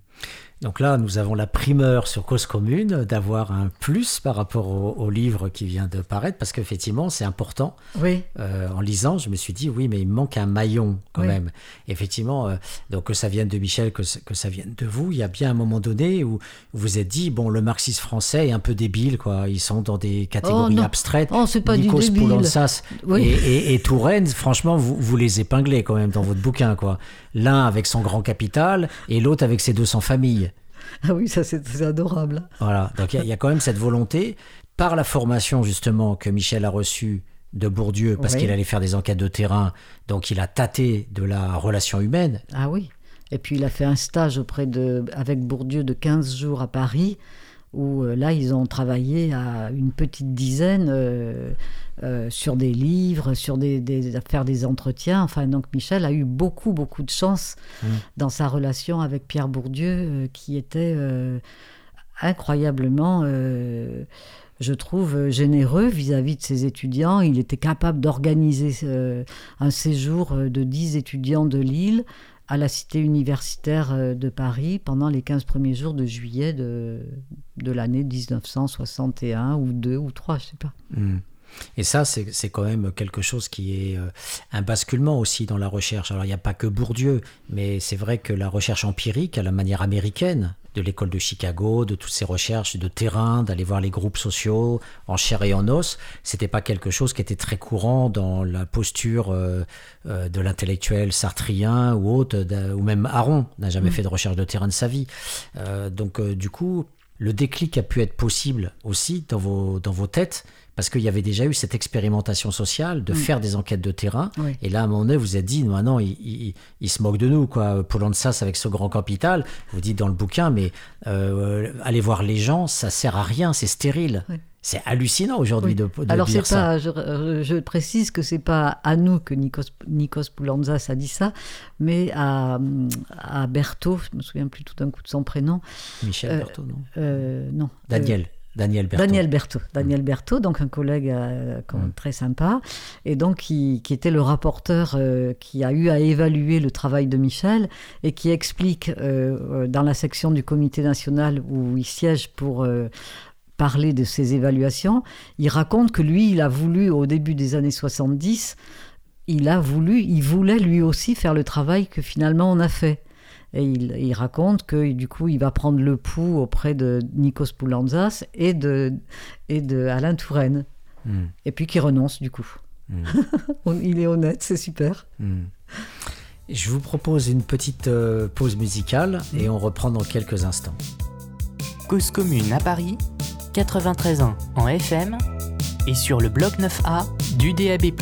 Donc là, nous avons la primeur sur Cause Commune d'avoir un plus par rapport au, livre qui vient de paraître, parce qu'effectivement, c'est important. Oui. Euh, en lisant, je me suis dit, oui, mais il manque un maillon quand même. Effectivement, euh, donc que ça vienne de Michel, que, que, ça vienne de vous, il y a bien un moment donné où vous vous êtes dit, bon, le marxisme français est un peu débile, quoi. Ils sont dans des catégories oh, abstraites. Oh, c'est pas Nikos du débile. oui. et, et, Touraine, franchement, vous, vous les épinglez quand même dans votre bouquin, quoi. L'un avec son grand capital et l'autre avec ses 200 familles. Ah oui, ça c'est adorable. Voilà, donc il y, a quand même cette volonté, par la formation justement que Michel a reçue de Bourdieu, parce qu'il allait faire des enquêtes de terrain, donc il a tâté de la relation humaine. Ah oui, et puis il a fait un stage auprès de, avec Bourdieu de 15 jours à Paris, où euh, là ils ont travaillé à une petite dizaine. Euh, euh, sur des livres, sur des, des, faire des entretiens. Enfin, donc Michel a eu beaucoup, beaucoup de chance mmh. dans sa relation avec Pierre Bourdieu, euh, qui était euh, incroyablement, je trouve, généreux vis-à-vis de ses étudiants. Il était capable d'organiser un séjour de 10 étudiants de Lille à la cité universitaire de Paris pendant les 15 premiers jours de juillet de, de l'année 1961 ou 2 ou 3, je sais pas. Mmh. Et ça, c'est quand même quelque chose qui est euh, un basculement aussi dans la recherche. Alors, il n'y a pas que Bourdieu, mais c'est vrai que la recherche empirique, à la manière américaine, de l'école de Chicago, de toutes ces recherches de terrain, d'aller voir les groupes sociaux en chair et en os, c'était pas quelque chose qui était très courant dans la posture euh, euh, de l'intellectuel sartrien ou autre, ou même Aaron n'a jamais mmh. fait de recherche de terrain de sa vie. donc, du coup, le déclic a pu être possible aussi dans vos, dans vos têtes parce qu'il y avait déjà eu cette expérimentation sociale de mm. faire des enquêtes de terrain. Et là, à un moment donné, vous êtes dit, non, non, il, se moque de nous, quoi. Sas avec ce grand capital. Vous dites dans le bouquin, mais euh, aller voir les gens, ça sert à rien, c'est stérile. C'est hallucinant aujourd'hui de, de, Alors dire ça. je, je, précise que c'est pas à nous que Nikos, Nikos a dit ça, mais à, à Berthaud, je me souviens plus tout d'un coup de son prénom. Michel euh, Berthaud, non euh, Non. Daniel. Daniel Berthaud. Daniel Berthaud, Daniel Berthaud donc un collègue euh, mm. très sympa, et donc qui, était le rapporteur euh, qui a eu à évaluer le travail de Michel et qui explique euh, dans la section du comité national où il siège pour parler de ses évaluations, il raconte que lui, il a voulu au début des années 70, il a voulu, il voulait lui aussi faire le travail que finalement on a fait. Et il, raconte que du coup, il va prendre le pouls auprès de Nikos Poulanzas et de, et de Alain Touraine. Hmm. Et puis qu'il renonce du coup. Hmm. il est honnête, c'est super. Hmm. Je vous propose une petite euh, pause musicale et on reprend dans quelques instants. Cause commune à Paris, 93.1 en FM et sur le bloc 9A du DAB+.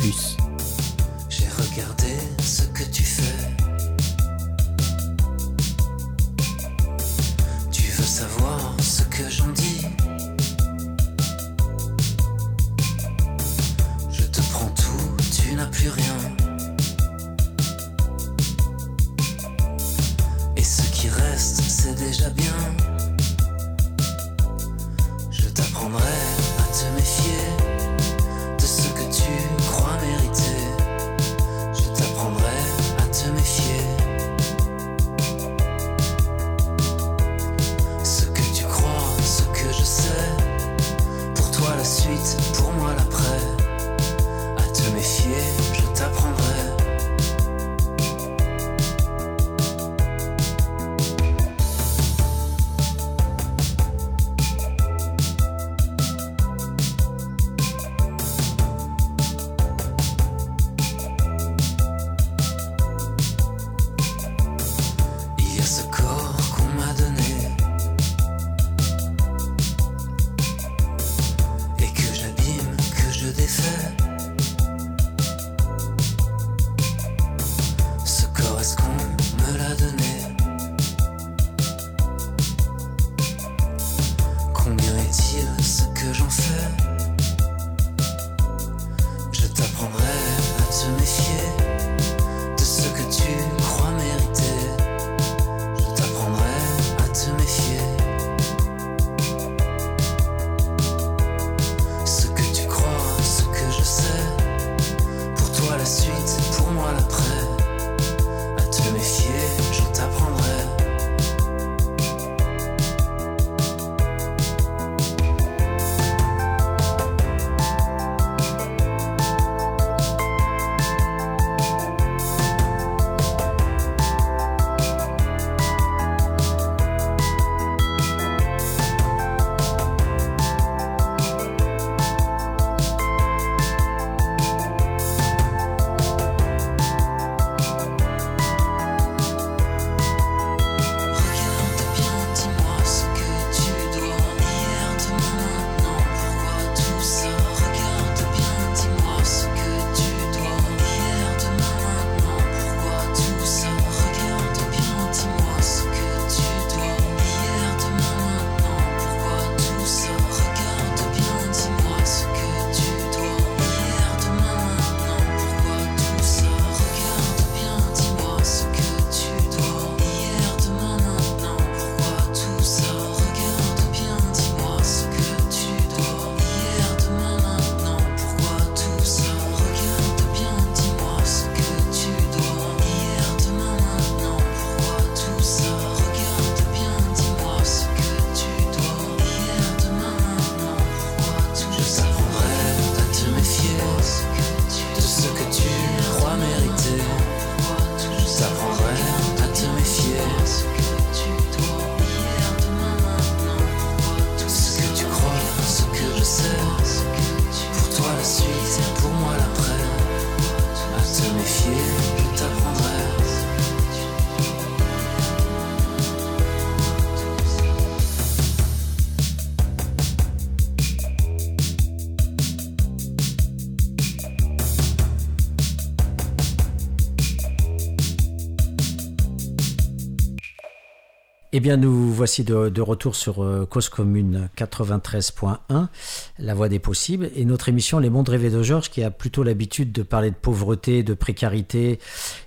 Eh bien, nous voici de, retour sur euh, Cause Commune 93.1, La Voix des Possibles, et notre émission Les Mondes Rêvés de Georges, qui a plutôt l'habitude de parler de pauvreté, de précarité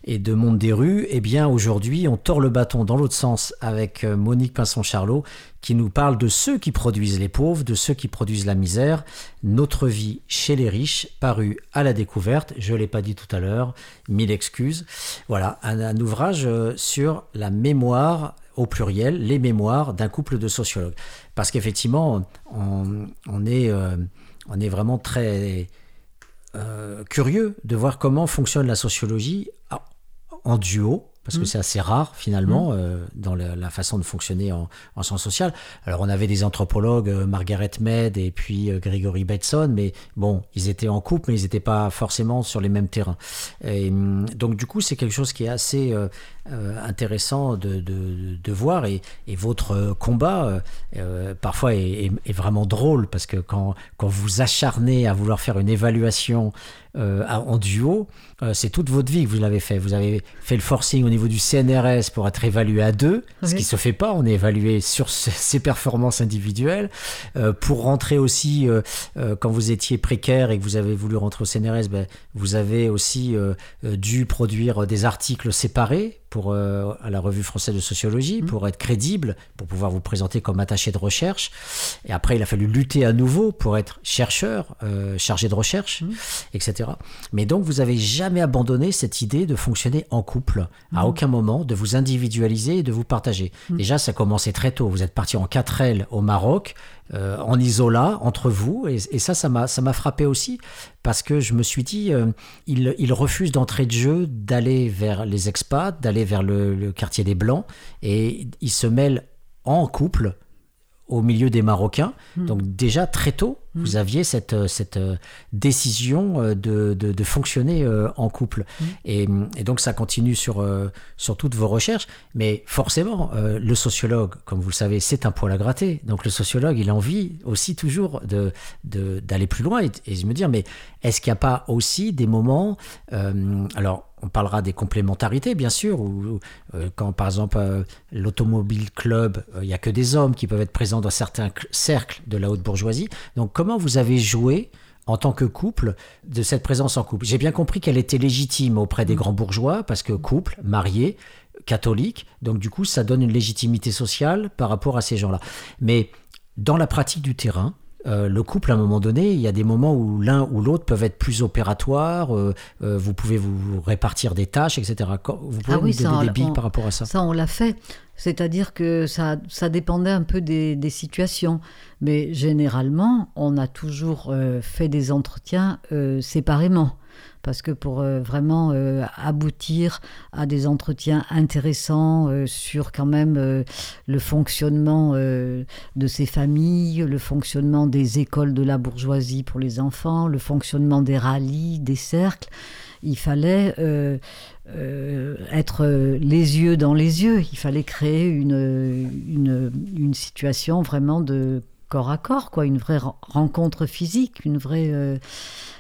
et de monde des rues. Eh bien, aujourd'hui, on tord le bâton dans l'autre sens avec euh, Monique Pinson-Charlot, qui nous parle de ceux qui produisent les pauvres, de ceux qui produisent la misère, Notre vie chez les riches, paru à la découverte, je ne l'ai pas dit tout à l'heure, mille excuses. Voilà, un, ouvrage euh, sur la mémoire au pluriel, les mémoires d'un couple de sociologues. Parce qu'effectivement, on, euh, est vraiment très curieux de voir comment fonctionne la sociologie en duo, parce que c'est assez rare finalement euh, dans la, la façon de fonctionner en, en sciences sociales. Alors on avait des anthropologues, euh, Margaret Mead et puis euh, Gregory Bateson, mais bon, ils étaient en couple, mais ils n'étaient pas forcément sur les mêmes terrains. Et, hum, donc du coup, c'est quelque chose qui est assez, euh, intéressant de, de- de voir et, et votre euh, combat euh, euh, parfois est, est- est vraiment drôle parce que quand, quand vous acharnez à vouloir faire une évaluation euh, en duo, euh, c'est toute votre vie que vous l'avez fait. Vous avez fait le forcing au niveau du CNRS pour être évalué à deux, ce qui se fait pas. On est évalué sur ce- ses performances individuelles. Euh, pour rentrer aussi, euh, euh, quand vous étiez précaire et que vous avez voulu rentrer au CNRS, ben, vous avez aussi euh, euh, dû produire des articles séparés pour, euh, à la revue française de sociologie pour être crédible, pour pouvoir vous présenter comme attaché de recherche. Et après, il a fallu lutter à nouveau pour être chercheur, euh, chargé de recherche, etc. Mais donc, vous avez jamais abandonné cette idée de fonctionner en couple, à aucun moment, de vous individualiser et de vous partager. Déjà, ça a commencé très tôt. Vous êtes parti en 4L au Maroc, euh, en isola, entre vous. Et, et ça, ça m'a ça m'a frappé aussi, parce que je me suis dit, euh, il, il refuse d'entrée de jeu d'aller vers les expats, d'aller vers le, le quartier des Blancs, et il se mêle en couple au milieu des Marocains. Donc déjà très tôt, vous aviez cette, euh, cette euh, décision euh, de, de, de fonctionner en couple. Et, et donc ça continue sur, sur toutes vos recherches. Mais forcément, le sociologue, comme vous le savez, c'est un poil à gratter. Donc le sociologue, il a envie aussi toujours de, de- d'aller plus loin et, et de me dire, mais est-ce qu'il n'y a pas aussi des moments... euh, alors, on parlera des complémentarités, bien sûr, ou euh, quand par exemple euh, l'automobile club, euh, il n'y a que des hommes qui peuvent être présents dans certains cl- cercles de la haute bourgeoisie. Donc comment vous avez joué en tant que couple de cette présence en couple? J'ai bien compris qu'elle était légitime auprès des grands bourgeois, parce que couple, marié, catholique, donc du coup ça donne une légitimité sociale par rapport à ces gens-là. Mais dans la pratique du terrain, euh, le couple, à un moment donné, il y a des moments où l'un ou l'autre peuvent être plus opératoires, euh, euh, vous pouvez vous répartir des tâches, etc. Vous pouvez Ah oui, nous ça, donner des billes on- par rapport à ça? Ça, on l'a fait. C'est-à-dire que ça, ça dépendait un peu des, des situations. Mais généralement, on a toujours fait des entretiens séparément. Parce que pour euh, vraiment euh, aboutir à des entretiens intéressants euh, sur quand même le fonctionnement de ces familles, le fonctionnement des écoles de la bourgeoisie pour les enfants, le fonctionnement des rallyes, des cercles, il fallait être les yeux dans les yeux. Il fallait créer une, une, situation vraiment de corps à corps, quoi, une vraie ren- rencontre physique, une vraie.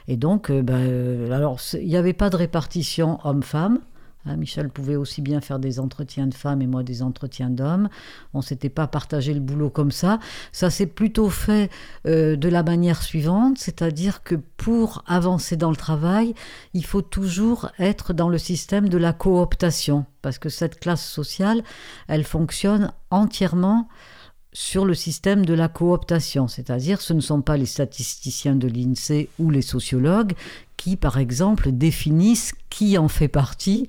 Et donc, euh, ben, euh, alors, il n'y avait pas de répartition homme-femme. Hein, Michel pouvait aussi bien faire des entretiens de femmes et moi des entretiens d'hommes. On s'était pas partagé le boulot comme ça. Ça s'est plutôt fait euh, de la manière suivante, c'est-à-dire que pour avancer dans le travail, il faut toujours être dans le système de la cooptation, parce que cette classe sociale, elle fonctionne entièrement sur le système de la cooptation, c'est-à-dire ce ne sont pas les statisticiens de l'INSEE ou les sociologues qui, par exemple, définissent qui en fait partie,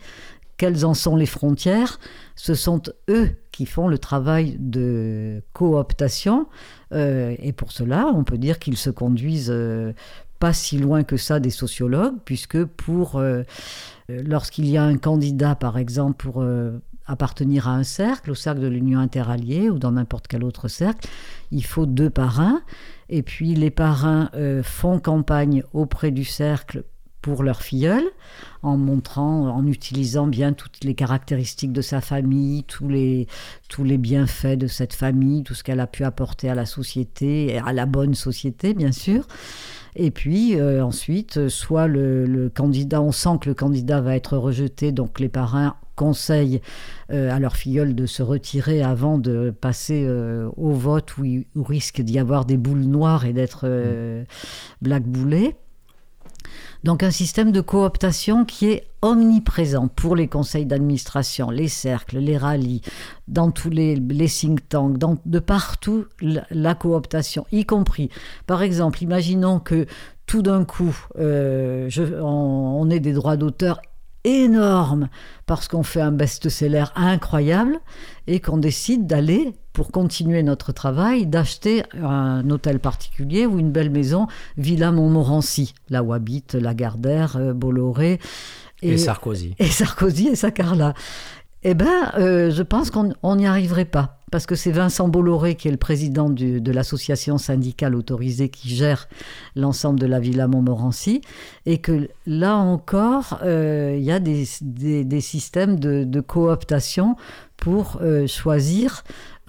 quelles en sont les frontières, ce sont eux qui font le travail de cooptation, euh, et pour cela, on peut dire qu'ils se conduisent euh, pas si loin que ça des sociologues, puisque pour euh, lorsqu'il y a un candidat, par exemple, pour appartenir à un cercle, au cercle de l'Union interalliée ou dans n'importe quel autre cercle, il faut deux parrains. Et puis les parrains euh, font campagne auprès du cercle pour leur filleul, en montrant, en utilisant bien toutes les caractéristiques de sa famille, tous les, tous les bienfaits de cette famille, tout ce qu'elle a pu apporter à la société, à la bonne société, bien sûr. Et puis euh, ensuite, soit le, le candidat, on sent que le candidat va être rejeté, donc les parrains conseillent euh, à leur filleul de se retirer avant de passer euh, au vote où il risque d'y avoir des boules noires et d'être euh, blackboulé. Donc un système de cooptation qui est omniprésent pour les conseils d'administration, les cercles, les rallyes, dans tous les, les think tanks, de partout la, cooptation, y compris. Par exemple, imaginons que tout d'un coup, on, on ait des droits d'auteur énormes parce qu'on fait un best-seller incroyable et qu'on décide d'aller, pour continuer notre travail, d'acheter un hôtel particulier ou une belle maison, Villa Montmorency, là où habitent Lagardère, euh, Bolloré Et, Sarkozy. et Sarkozy et sa Carla. Eh ben, euh, je pense qu'on on n'y arriverait pas. Parce que c'est Vincent Bolloré qui est le président de l'association syndicale autorisée qui gère l'ensemble de la Villa Montmorency. Et que là encore, euh, il y a des, systèmes de, de cooptation pour euh, choisir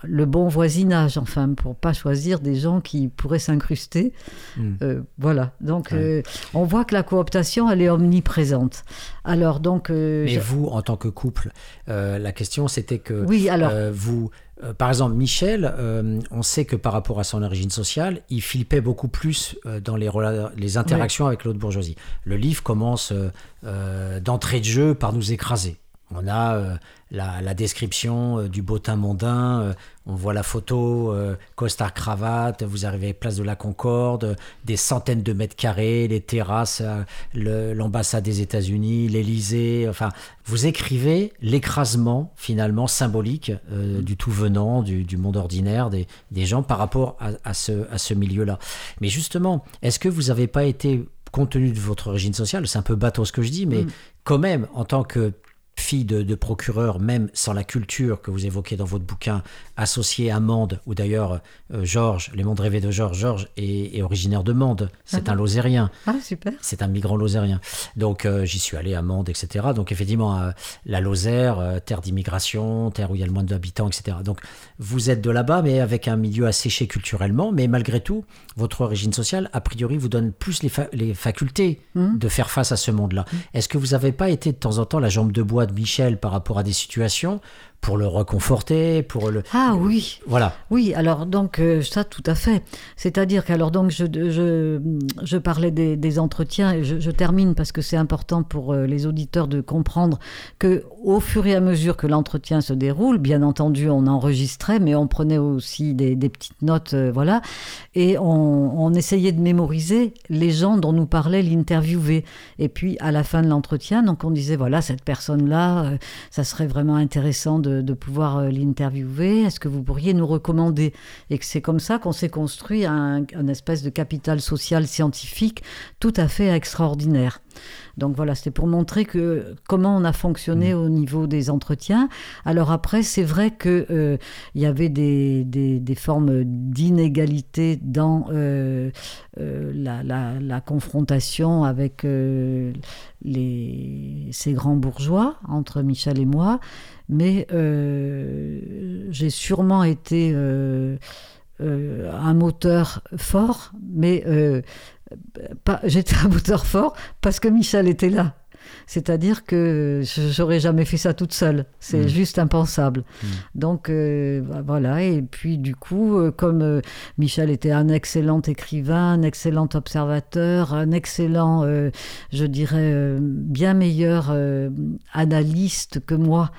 le bon voisinage, enfin, pour pas choisir des gens qui pourraient s'incruster. Mm. Euh, voilà. Donc, Ouais. euh, on voit que la cooptation, elle est omniprésente. Alors, donc. euh, Mais je- vous, en tant que couple, la question c'était que Oui, alors. vous, par exemple, Michel, on sait que par rapport à son origine sociale, il flippait beaucoup plus dans les, les interactions avec l'autre bourgeoisie. Le livre commence d'entrée de jeu par nous écraser. On a euh, la, la description euh, du beau teint mondain, euh, on voit la photo, euh, costard cravate, vous arrivez place de la Concorde, des centaines de mètres carrés, les terrasses, le- l'ambassade des États-Unis, l'Élysée, enfin, vous écrivez l'écrasement finalement symbolique euh, du tout venant, du, du monde ordinaire, des, des gens par rapport à, à ce, à ce milieu-là. Mais justement, est-ce que vous n'avez pas été, compte tenu de votre origine sociale, c'est un peu bateau ce que je dis, mais Mm. quand même, en tant que fille de, de procureur, même sans la culture que vous évoquez dans votre bouquin, associée à Mende, ou d'ailleurs euh, Georges, Les mondes rêvés de Georges, Georges est, est originaire de Mende, c'est Ah un Lozérien. Ah, super. C'est un migrant lozérien. Donc euh, j'y suis allé à Mende, etc. Donc effectivement, euh, la Lozère, terre d'immigration, terre où il y a le moins d'habitants, etc. Donc vous êtes de là-bas, mais avec un milieu asséché culturellement. Mais malgré tout, votre origine sociale, a priori, vous donne plus les, fa- les facultés Mhm. de faire face à ce monde-là. Est-ce que vous n'avez pas été de temps en temps la jambe de bois Michel par rapport à des situations pour le reconforter, pour le... Ah oui, Voilà. oui, alors donc euh, ça tout à fait. C'est-à-dire qu'alors donc je, je, je parlais des, des entretiens et je, je termine parce que c'est important pour euh, les auditeurs de comprendre que au fur et à mesure que l'entretien se déroule, bien entendu on enregistrait, mais on prenait aussi des, des petites notes, euh, voilà, et on, on essayait de mémoriser les gens dont nous parlait l'interviewé. Et puis à la fin de l'entretien, donc on disait voilà cette personne-là, euh, ça serait vraiment intéressant de, de pouvoir euh, l'interviewer. Est-ce que vous pourriez nous recommander? Et que c'est comme ça qu'on s'est construit un, un espèce de capital social scientifique tout à fait extraordinaire. Donc voilà, c'était pour montrer que comment on a fonctionné au niveau des entretiens. Alors après, c'est vrai que euh, il y avait des, des, des formes d'inégalité dans euh, euh, la, la, la confrontation avec les, ces grands bourgeois entre Michel et moi, mais j'ai sûrement été un moteur fort, mais j'étais un moteur fort parce que Michel était là. C'est-à-dire que je- j'aurais jamais fait ça toute seule. C'est Mm. juste impensable. Mm. Donc euh, bah, voilà. Et puis du coup, euh, comme euh, Michel était un excellent écrivain, un excellent observateur, un excellent, je dirais, bien meilleur analyste que moi.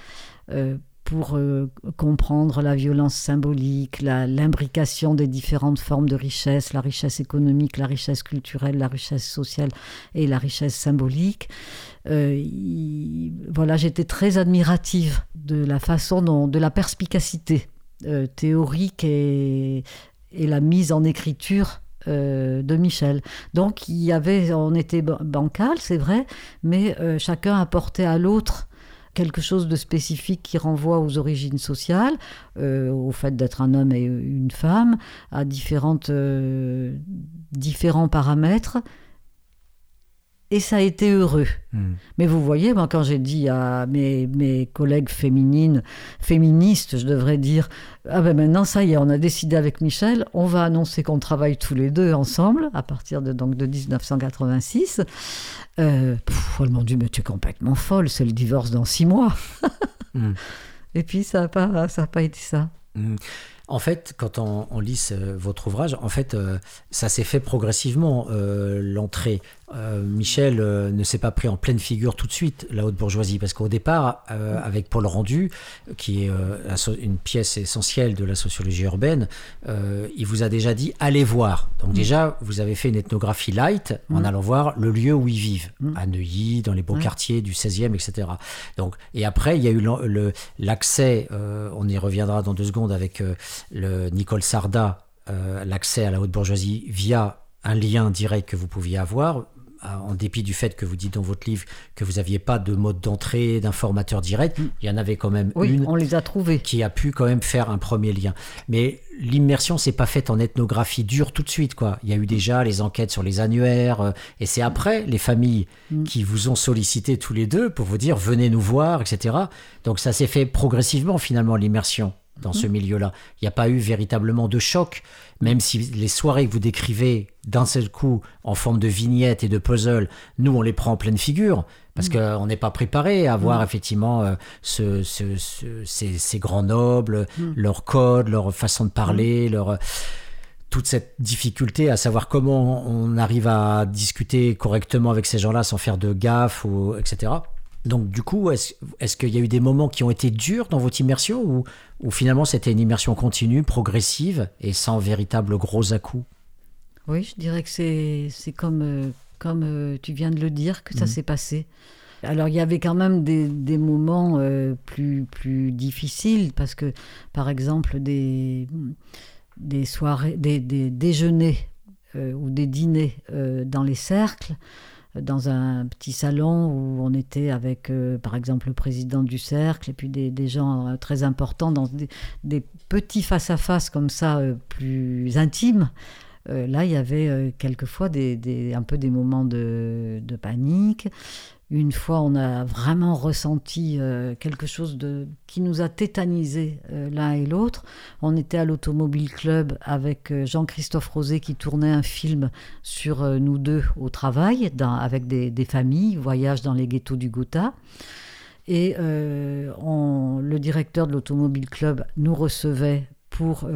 Pour euh, comprendre la violence symbolique, l'imbrication des différentes formes de richesse, la richesse économique, la richesse culturelle, la richesse sociale et la richesse symbolique. Euh, il- voilà, j'étais très admirative de la façon dont, de la perspicacité euh, théorique et, la mise en écriture de Michel. Donc il y avait, on était ban- bancal, c'est vrai, mais chacun apportait à l'autre quelque chose de spécifique qui renvoie aux origines sociales, euh, au fait d'être un homme et une femme, à différentes, euh, différents paramètres. Et ça a été heureux. Mm. Mais vous voyez, moi, quand j'ai dit à mes, mes collègues féminines, féministes, je devrais dire, ah ben maintenant, ça y est, on a décidé avec Michel, on va annoncer qu'on travaille tous les deux ensemble, à partir de, donc, de 1986. Euh, pff, elles m'ont dit, mais tu es complètement folle, c'est le divorce dans six mois. Mm. Et puis, ça n'a pas, ça a pas été ça. Mm. En fait, quand on, on lit ce- votre ouvrage, en fait, euh, ça s'est fait progressivement, euh, l'entrée. Euh, Michel euh, ne s'est pas pris en pleine figure tout de suite, la haute bourgeoisie, parce qu'au départ, euh, avec Paul Rendu, qui est une pièce essentielle de la sociologie urbaine, il vous a déjà dit allez voir. Donc déjà, vous avez fait une ethnographie light en Mm. allant voir le lieu où ils vivent, Mm. à Neuilly, dans les beaux quartiers du 16e, etc. Donc, et après, il y a eu l'accès, on y reviendra dans deux secondes avec le Nicole Sarda, l'accès à la haute bourgeoisie via un lien direct que vous pouviez avoir en dépit du fait que vous dites dans votre livre que vous n'aviez pas de mode d'entrée, d'informateur direct, il y en avait quand même Oui, une on les a trouvés. qui a pu quand même faire un premier lien. Mais l'immersion s'est pas faite en ethnographie dure tout de suite, quoi. Il y a eu déjà les enquêtes sur les annuaires, euh, et c'est après les familles Mm. qui vous ont sollicité tous les deux pour vous dire venez nous voir, etc. Donc ça s'est fait progressivement finalement l'immersion dans ce milieu-là. Il n'y a pas eu véritablement de choc, même si les soirées que vous décrivez d'un seul coup en forme de vignettes et de puzzle, nous on les prend en pleine figure parce qu'on n'est pas préparé à voir effectivement euh, ce- ce- ce- ces, ces grands nobles, leur code, leur façon de parler, leur toute cette difficulté à savoir comment on arrive à discuter correctement avec ces gens-là sans faire de gaffe, ou, etc. Donc du coup, est-ce qu'il y a eu des moments qui ont été durs dans votre immersion ou, ou finalement c'était une immersion continue, progressive et sans véritable gros à-coups Oui, je dirais que c'est comme, euh, comme euh, tu viens de le dire que ça s'est passé. Alors il y avait quand même des, des moments euh, plus, plus difficiles parce que par exemple des, des soirées, des, des déjeuners euh, ou des dîners euh, dans les cercles, dans un petit salon où on était avec euh, par exemple le président du cercle et puis des, gens euh, très importants dans des, petits face-à-face comme ça euh, plus intimes. Là, il y avait quelquefois un peu des moments de panique. Une fois, on a vraiment ressenti euh, quelque chose qui nous a tétanisés euh, l'un et l'autre. On était à l'Automobile Club avec euh, Jean-Christophe Rosé qui tournait un film sur nous deux au travail, avec des, familles, voyage dans les ghettos du Gotha. Et le directeur de l'Automobile Club nous recevait pour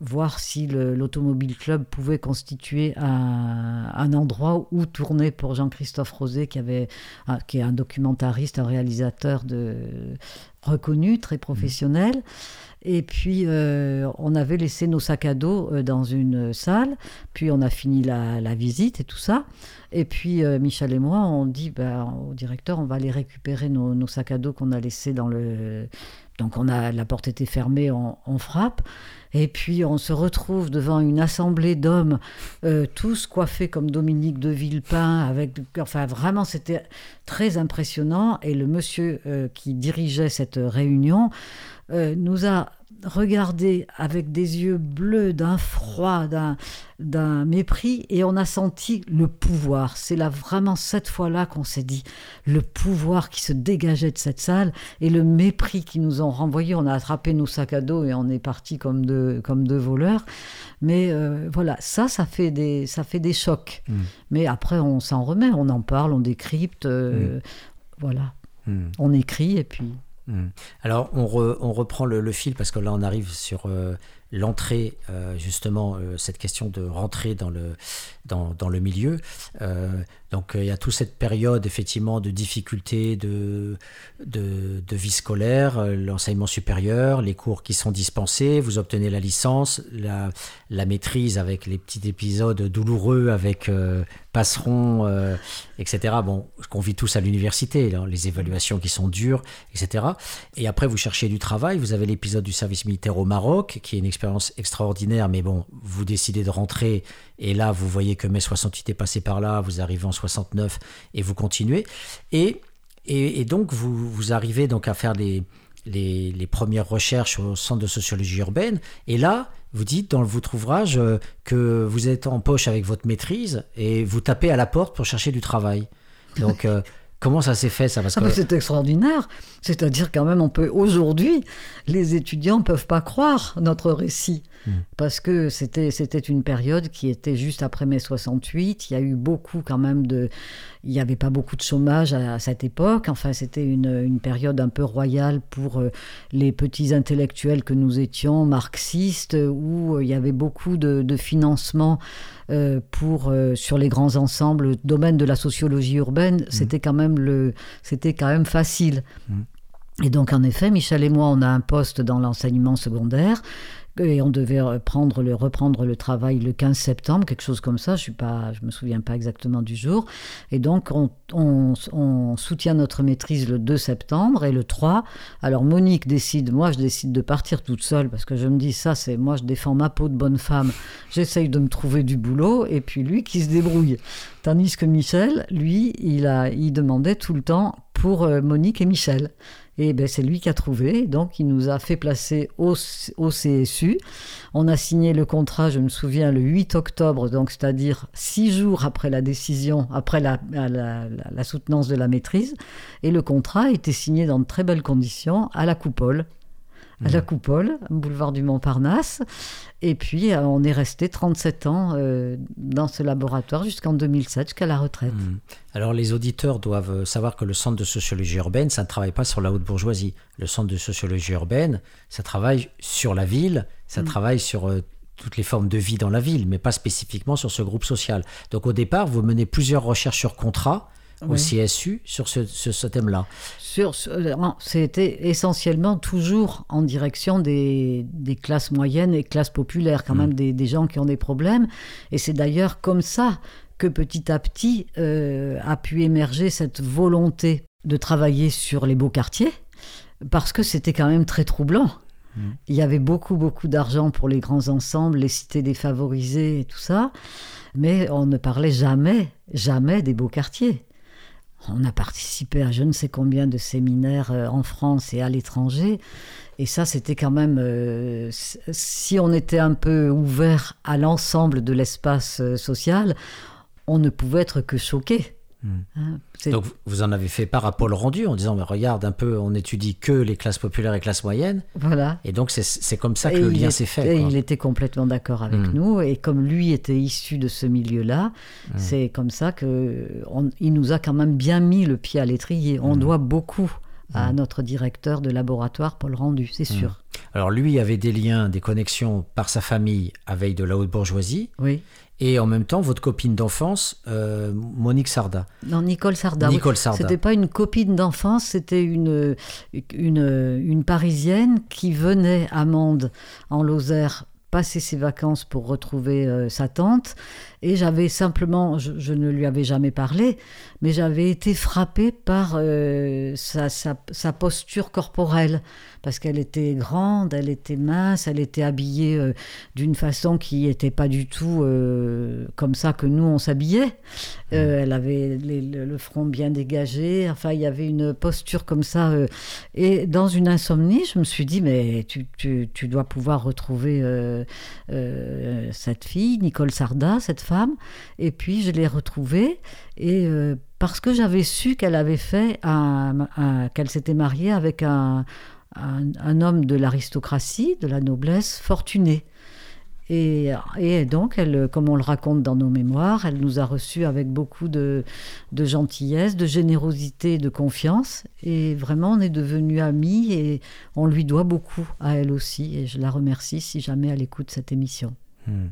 voir si le- l'Automobile Club pouvait constituer un, un endroit où tourner pour Jean-Christophe Rosé, qui, avait, un- qui est un documentariste, un réalisateur de, reconnu, très professionnel. Et puis, euh, on avait laissé nos sacs à dos euh, dans une salle. Puis, on a fini la, la visite et tout ça. Et puis, euh, Michel et moi, on dit ben, au directeur, on va aller récupérer nos, nos sacs à dos qu'on a laissés dans le. Donc, on a, la porte était fermée, on, frappe. Et puis, on se retrouve devant une assemblée d'hommes, euh, tous coiffés comme Dominique de Villepin. Avec, enfin, vraiment, c'était très impressionnant. Et le monsieur euh, qui dirigeait cette réunion euh, nous a regardé avec des yeux bleus, d'un froid, d'un, d'un mépris, et on a senti le pouvoir. C'est là vraiment cette fois-là qu'on s'est dit le pouvoir qui se dégageait de cette salle et le mépris qui nous ont renvoyé. On a attrapé nos sacs à dos et on est parti comme deux, comme deux voleurs. Mais euh, voilà, ça, ça fait des, ça fait des chocs. Mm. Mais après, on s'en remet, on en parle, on décrypte. euh, Voilà, Hmm. on écrit et puis. Hmm. Alors, on, re- on reprend le, fil parce que là, on arrive sur euh, l'entrée, euh, justement, euh, cette question de rentrer dans le, dans le milieu. Donc, euh, il y a toute cette période, effectivement, de difficultés de, de, vie scolaire, euh, l'enseignement supérieur, les cours qui sont dispensés, vous obtenez la licence, la, maîtrise avec les petits épisodes douloureux avec euh, Passeron, euh, etc. Bon, qu'on vit tous à l'université, là, les évaluations qui sont dures, etc. Et après, vous cherchez du travail. Vous avez l'épisode du service militaire au Maroc, qui est une expérience extraordinaire, mais bon, vous décidez de rentrer. Et là, vous voyez que mai 68 est passé par là, vous arrivez en 69 et vous continuez. Et, et, et donc, vous, vous arrivez donc à faire les, les, les premières recherches au Centre de sociologie urbaine. Et là, vous dites dans votre ouvrage euh, que vous êtes en poche avec votre maîtrise et vous tapez à la porte pour chercher du travail. Donc, euh, comment ça s'est fait ça? Parce Ah, que c'est extraordinaire. C'est-à-dire quand même, on peut aujourd'hui, les étudiants peuvent pas croire notre récit Mm. parce que c'était c'était une période qui était juste après mai 68. Il y a eu beaucoup quand même de, il n'y avait pas beaucoup de chômage à, à cette époque. Enfin, c'était une, une période un peu royale pour euh, les petits intellectuels que nous étions, marxistes, où euh, il y avait beaucoup de, de financement euh, pour sur les grands ensembles, le domaine de la sociologie urbaine, c'était quand même le, c'était quand même facile. Et donc en effet, Michel et moi, on a un poste dans l'enseignement secondaire et on devait reprendre le, travail le 15 septembre, quelque chose comme ça, je je me souviens pas exactement du jour. Et donc on, on- on soutient notre maîtrise le 2 septembre et le 3. Alors Monique décide, moi je décide de partir toute seule parce que je me dis ça c'est moi je défends ma peau de bonne femme, j'essaye de me trouver du boulot et puis lui qui se débrouille. Tandis que Michel, lui, il, a, il demandait tout le temps pour euh, Monique et Michel. Et ben, c'est lui qui a trouvé, donc il nous a fait placer au, CSU. On a signé le contrat, je me souviens, le 8 octobre, donc c'est-à-dire six jours après la décision, après la- la soutenance de la maîtrise. Et le contrat a été signé dans de très belles conditions à la Coupole. À la Coupole, boulevard du Montparnasse. Et puis, euh, on est resté 37 ans euh, dans ce laboratoire jusqu'en 2007, jusqu'à la retraite. Hmm. Alors les auditeurs doivent savoir que le centre de sociologie urbaine, ça ne travaille pas sur la haute bourgeoisie. Le centre de sociologie urbaine, ça travaille sur la ville, ça travaille sur euh, toutes les formes de vie dans la ville, mais pas spécifiquement sur ce groupe social. Donc au départ, vous menez plusieurs recherches sur contrat au Oui. CSU sur ce, ce- ce thème-là. Sur, euh, c'était essentiellement toujours en direction des, des classes moyennes et classes populaires, quand même des, des gens qui ont des problèmes. Et c'est d'ailleurs comme ça que petit à petit euh, a pu émerger cette volonté de travailler sur les beaux quartiers, parce que c'était quand même très troublant. Il y avait beaucoup, beaucoup d'argent pour les grands ensembles, les cités défavorisées et tout ça, mais on ne parlait jamais, jamais des beaux quartiers. On a participé à je ne sais combien de séminaires euh, en France et à l'étranger. Et ça, c'était quand même... euh, si on était un peu ouvert à l'ensemble de l'espace euh, social, on ne pouvait être que choqué. Hein, c'est- Donc vous en avez fait part à Paul Rendu en disant, mais regarde un peu, on étudie que les classes populaires et classes moyennes. voilà. Et donc c'est- c'est comme ça que Et le lien est- s'est fait. et quoi. il était complètement d'accord avec Mm. nous. Et comme lui était issu de ce milieu-là, Mm. c'est comme ça que on- il nous a quand même bien mis le pied à l'étrier. On doit beaucoup à notre directeur de laboratoire, Paul Rendu, c'est sûr. Alors lui avait des liens, des connexions par sa famille avec de la haute bourgeoisie. Oui. Et en même temps, votre copine d'enfance, euh, Monique Sarda. Non, Nicole Sarda. oui. Nicole Sarda. C'était pas une copine d'enfance, c'était une, une, une Parisienne qui venait à Mende, en Lozère, passer ses vacances pour retrouver euh, sa tante. Et j'avais simplement, je, je ne lui avais jamais parlé, mais j'avais été frappée par euh, sa, sa, sa posture corporelle. Parce qu'elle était grande, elle était mince, elle était habillée euh, d'une façon qui n'était pas du tout euh, comme ça que nous on s'habillait. Euh, elle avait les- le, le front bien dégagé, enfin il y avait une posture comme ça. et dans une insomnie, je me suis dit, mais tu, tu- tu dois pouvoir retrouver cette fille, Nicole Sarda, cette femme. Et puis je l'ai retrouvée, et euh, parce que j'avais su qu'elle avait fait qu'elle s'était mariée avec un, homme de l'aristocratie, de la noblesse, fortuné. Et, donc, elle, comme on le raconte dans nos mémoires, elle nous a reçus avec beaucoup de, de gentillesse, de générosité, de confiance. Et vraiment, on est devenus amis et on lui doit beaucoup à elle aussi. Et je la remercie si jamais elle écoute cette émission. Hmm.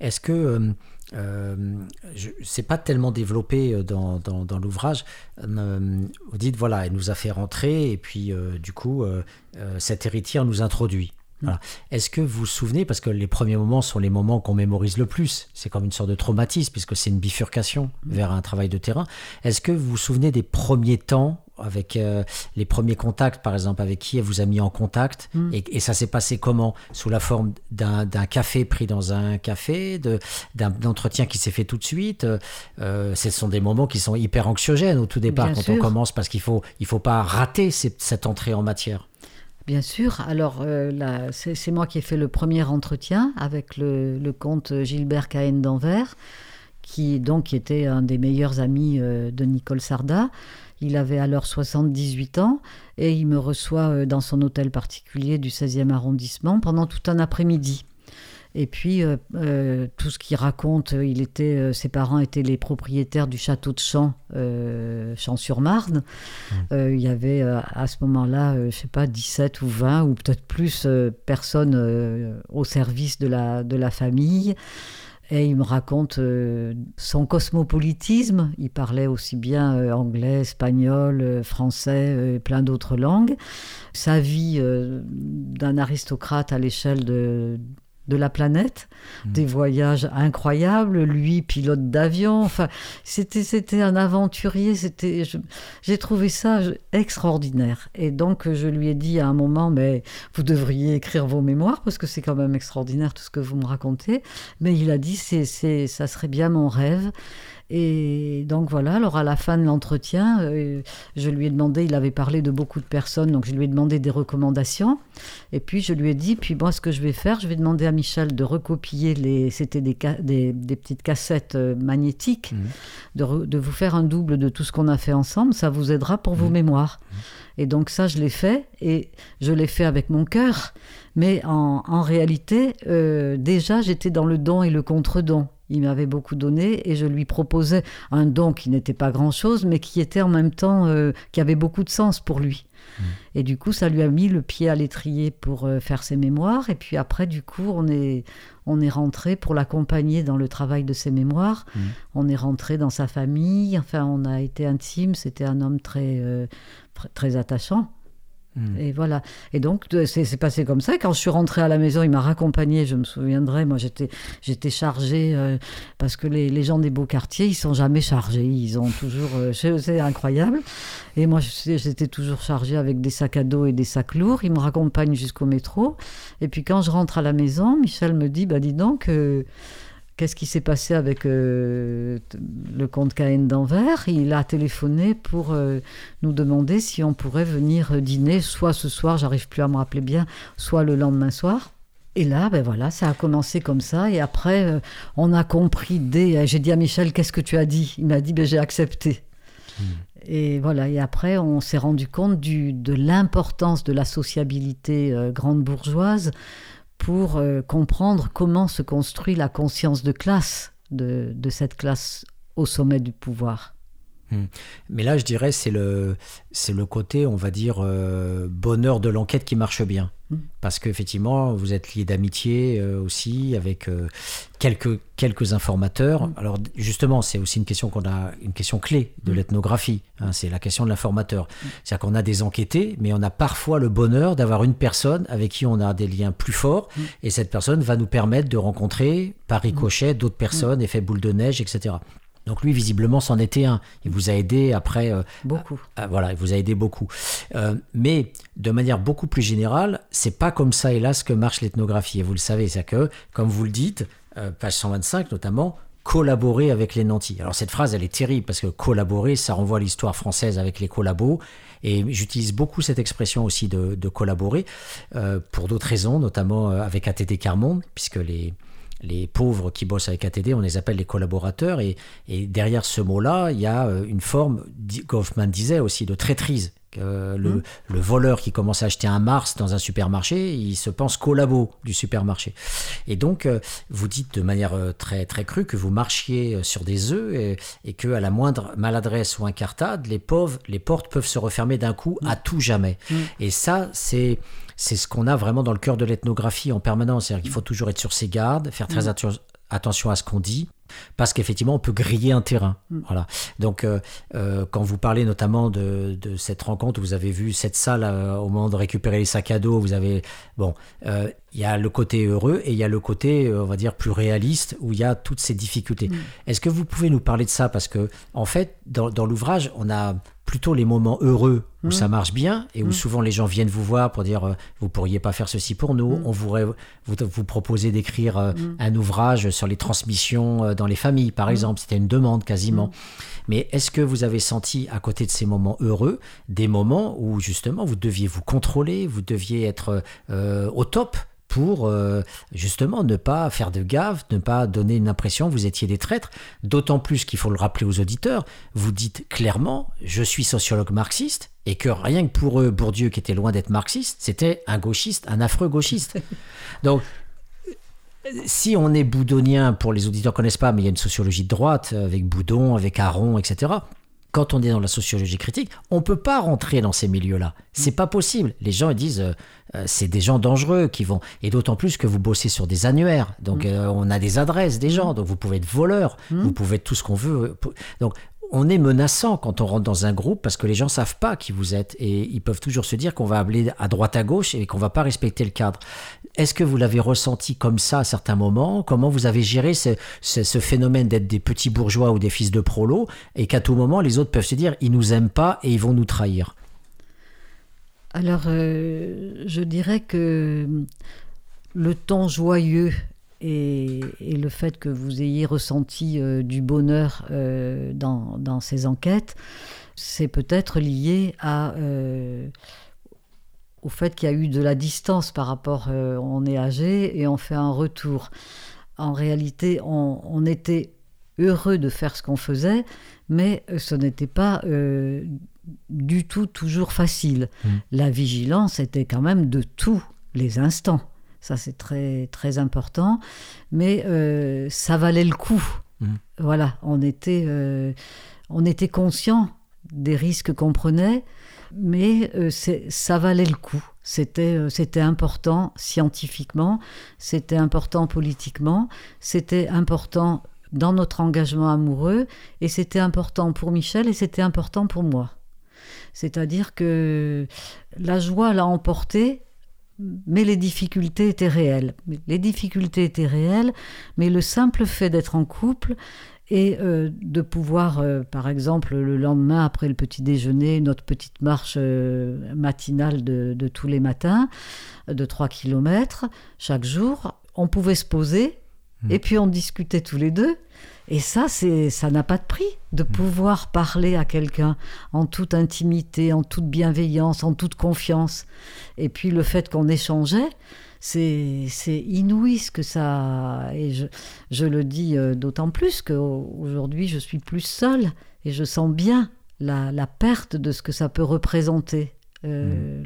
Est-ce que euh, euh, c'est pas tellement développé euh, dans, dans, dans l'ouvrage euh, Vous dites voilà, elle nous a fait rentrer et puis euh, du coup cette héritière nous introduit. Voilà. Est-ce que vous vous souvenez, parce que les premiers moments sont les moments qu'on mémorise le plus, c'est comme une sorte de traumatisme, puisque c'est une bifurcation vers un travail de terrain. Est-ce que vous vous souvenez des premiers temps, avec euh, les premiers contacts, par exemple, avec qui elle vous a mis en contact, et, et ça s'est passé comment? Sous la forme d'un café pris dans un café, d'un entretien qui s'est fait tout de suite euh, euh, Ce sont des moments qui sont hyper anxiogènes au tout départ, Bien quand sûr. on commence, parce qu'il faut, il faut pas rater cette- cette entrée en matière. Bien sûr. Alors, euh, c'est moi qui ai fait le premier entretien avec le, le comte Gilbert Cahen d'Anvers, qui donc était un des meilleurs amis de Nicole Sarda. Il avait alors 78 ans et il me reçoit euh, dans son hôtel particulier du 16e arrondissement pendant tout un après-midi. Et puis, euh, euh, tout ce qu'il raconte, il était, euh, ses parents étaient les propriétaires du château de Champs, Champs-sur-Marne. Euh, il y avait à ce moment-là, je sais pas, 17 ou 20 ou peut-être plus personnes au service de la, de la famille. Et il me raconte euh, son cosmopolitisme. Il parlait aussi bien euh, anglais, espagnol, euh, français et plein d'autres langues. Sa vie d'un aristocrate à l'échelle de, de la planète, des voyages incroyables, lui pilote d'avion, enfin c'était c'était un aventurier, c'était j'ai trouvé ça extraordinaire. Et donc je lui ai dit à un moment mais vous devriez écrire vos mémoires parce que c'est quand même extraordinaire tout ce que vous me racontez, mais il a dit c'est c'est ça serait bien mon rêve Et donc voilà, alors à la fin de l'entretien, euh, je lui ai demandé, il avait parlé de beaucoup de personnes, donc je lui ai demandé des recommandations. Et puis je lui ai dit, puis moi ce que je vais faire, je vais demander à Michel de recopier les, c'était des, ca- des, des petites cassettes euh, magnétiques, Mhm. de, re- de vous faire un double de tout ce qu'on a fait ensemble, ça vous aidera pour vos mémoires. Et donc ça, je l'ai fait, et je l'ai fait avec mon cœur, mais en, en réalité, euh, déjà, j'étais dans le don et le contre-don. Il m'avait beaucoup donné et je lui proposais un don qui n'était pas grand-chose, mais qui était en même temps, euh, qui avait beaucoup de sens pour lui. Et du coup, ça lui a mis le pied à l'étrier pour euh, faire ses mémoires. Et puis après, du coup, on est, on est rentré pour l'accompagner dans le travail de ses mémoires. Mhm. On est rentré dans sa famille. Enfin, on a été intime. C'était un homme très, euh, très attachant. Mhm. Et voilà. Et donc, c'est passé comme ça. Quand je suis rentrée à la maison, il m'a raccompagnée, je me souviendrai. Moi, j'étais chargée, euh, parce que les, gens des beaux quartiers, ils sont jamais chargés. Ils ont toujours. euh, c'est incroyable. Et moi, j'étais toujours chargée avec des sacs à dos et des sacs lourds. Il me raccompagne jusqu'au métro. Et puis, quand je rentre à la maison, Michel me dit Bah, dis donc. euh, Qu'est-ce qui s'est passé avec euh, le comte Cahen d'Anvers? Il a téléphoné pour euh, nous demander si on pourrait venir dîner, soit ce soir, j'arrive plus à me rappeler bien, soit le lendemain soir. Et là, ben voilà, ça a commencé comme ça. Et après, euh, on a compris dès. J'ai dit à Michel, qu'est-ce que tu as dit? Il m'a dit, ben, j'ai accepté. Et voilà, et après, on s'est rendu compte du, de l'importance de la sociabilité euh, grande bourgeoise pour euh, comprendre comment se construit la conscience de classe de, cette classe au sommet du pouvoir. Mais là, je dirais, c'est le, c'est le côté, on va dire, euh, bonheur de l'enquête qui marche bien. Mm. Parce qu'effectivement, vous êtes lié d'amitié euh, aussi avec euh, quelques, quelques informateurs. Mm. Alors, justement, c'est aussi une question qu'on a, une question clé de Mm. l'ethnographie. hein, c'est la question de l'informateur. C'est-à-dire qu'on a des enquêtés, mais on a parfois le bonheur d'avoir une personne avec qui on a des liens plus forts. Mm. Et cette personne va nous permettre de rencontrer par ricochet d'autres personnes, effet boule de neige, etc. Donc lui, visiblement, c'en était un. Il vous a aidé après. euh, Beaucoup. voilà, il vous a aidé beaucoup. Euh, mais de manière beaucoup plus générale, c'est pas comme ça, hélas, que marche l'ethnographie. Et vous le savez, c'est que, comme vous le dites, euh, page 125 notamment, collaborer avec les nantis. Alors cette phrase, elle est terrible parce que collaborer, ça renvoie à l'histoire française avec les collabos. Et j'utilise beaucoup cette expression aussi de, de collaborer euh, pour d'autres raisons, notamment avec ATD Carmonde, puisque les, les pauvres qui bossent avec ATD, on les appelle les collaborateurs. Et, et derrière ce mot-là, il y a euh, une forme, Goffman disait aussi, de traîtrise. Que le, Mhm. le voleur qui commence à acheter un Mars dans un supermarché, il se pense collabo du supermarché. Et donc, euh, vous dites de manière euh, très, très crue que vous marchiez euh, sur des œufs et, et que à la moindre maladresse ou incartade, les, pauvres, les portes peuvent se refermer d'un coup à tout jamais. Mm. Et ça, c'est c'est ce qu'on a vraiment dans le cœur de l'ethnographie en permanence. C'est-à-dire qu'il faut toujours être sur ses gardes, faire très Mm. attention attention à ce qu'on dit, parce qu'effectivement, on peut griller un terrain. Mm. Voilà. Donc, euh, euh, quand vous parlez notamment de, de cette rencontre, vous avez vu cette salle euh, au moment de récupérer les sacs à dos, vous avez... Bon, il y a le côté heureux et il y a le côté, on va dire, plus réaliste, où il y a toutes ces difficultés. Mm. Est-ce que vous pouvez nous parler de ça? Parce que, en fait, dans, dans l'ouvrage, on a plutôt les moments heureux où Mm. ça marche bien et où Mm. souvent les gens viennent vous voir pour dire euh, vous pourriez pas faire ceci pour nous. Mm. On voudrait vous, vous proposer d'écrire euh, un ouvrage sur les transmissions euh, dans les familles, par exemple. C'était une demande quasiment. Mais est-ce que vous avez senti, à côté de ces moments heureux, des moments où justement vous deviez vous contrôler, vous deviez être au top pour euh, justement ne pas faire de gaffe, ne pas donner une impression que vous étiez des traîtres. D'autant plus qu'il faut le rappeler aux auditeurs, vous dites clairement, je suis sociologue marxiste, et que rien que pour eux, Bourdieu, qui était loin d'être marxiste, c'était un gauchiste, un affreux gauchiste. Donc, si on est boudonien, pour les auditeurs ne connaissent pas, mais il y a une sociologie de droite, avec Boudon, avec Aron, etc. Quand on est dans la sociologie critique, on peut pas rentrer dans ces milieux-là. C'est pas possible. Les gens ils disent, euh, euh, c'est des gens dangereux qui vont. Et d'autant plus que vous bossez sur des annuaires. Donc euh, on a des adresses des gens. Donc vous pouvez être voleur, Mm. vous pouvez être tout ce qu'on veut. Donc on est menaçant quand on rentre dans un groupe parce que les gens savent pas qui vous êtes et ils peuvent toujours se dire qu'on va appeler à droite à gauche et qu'on va pas respecter le cadre. Est-ce que vous l'avez ressenti comme ça à certains moments? Comment vous avez géré ce, ce- ce phénomène d'être des petits bourgeois ou des fils de prolos et qu'à tout moment les autres peuvent se dire ils nous aiment pas et ils vont nous trahir? Alors, euh, je dirais que le ton joyeux et, le fait que vous ayez ressenti euh, du bonheur euh, dans, ces enquêtes, c'est peut-être lié au fait qu'il y a eu de la distance par rapport, on est âgé et on fait un retour. En réalité, on, était heureux de faire ce qu'on faisait, mais ce n'était pas du tout toujours facile. Mm. La vigilance était quand même de tous les instants. Ça, c'est très, très important. Mais euh, ça valait le coup. Mm. Voilà, on était, euh, on était conscient des risques qu'on prenait, mais euh, ça valait le coup. C'était c'était important scientifiquement, c'était important politiquement, c'était important dans notre engagement amoureux, et c'était important pour Michel et c'était important pour moi. C'est-à-dire que la joie l'a emporté, mais les difficultés étaient réelles. Les difficultés étaient réelles, mais le simple fait d'être en couple et euh, de pouvoir, euh, par exemple, le lendemain, après le petit déjeuner, notre petite marche euh, matinale de, de tous les matins, de 3 km chaque jour, on pouvait se poser et puis on discutait tous les deux. Et ça, c'est, ça n'a pas de prix de pouvoir parler à quelqu'un en toute intimité, en toute bienveillance, en toute confiance. Et puis le fait qu'on échangeait, c'est, c'est inouï ce que ça. Et je, je le dis euh, d'autant plus qu'aujourd'hui, je suis plus seule et je sens bien la, la perte de ce que ça peut représenter. Euh,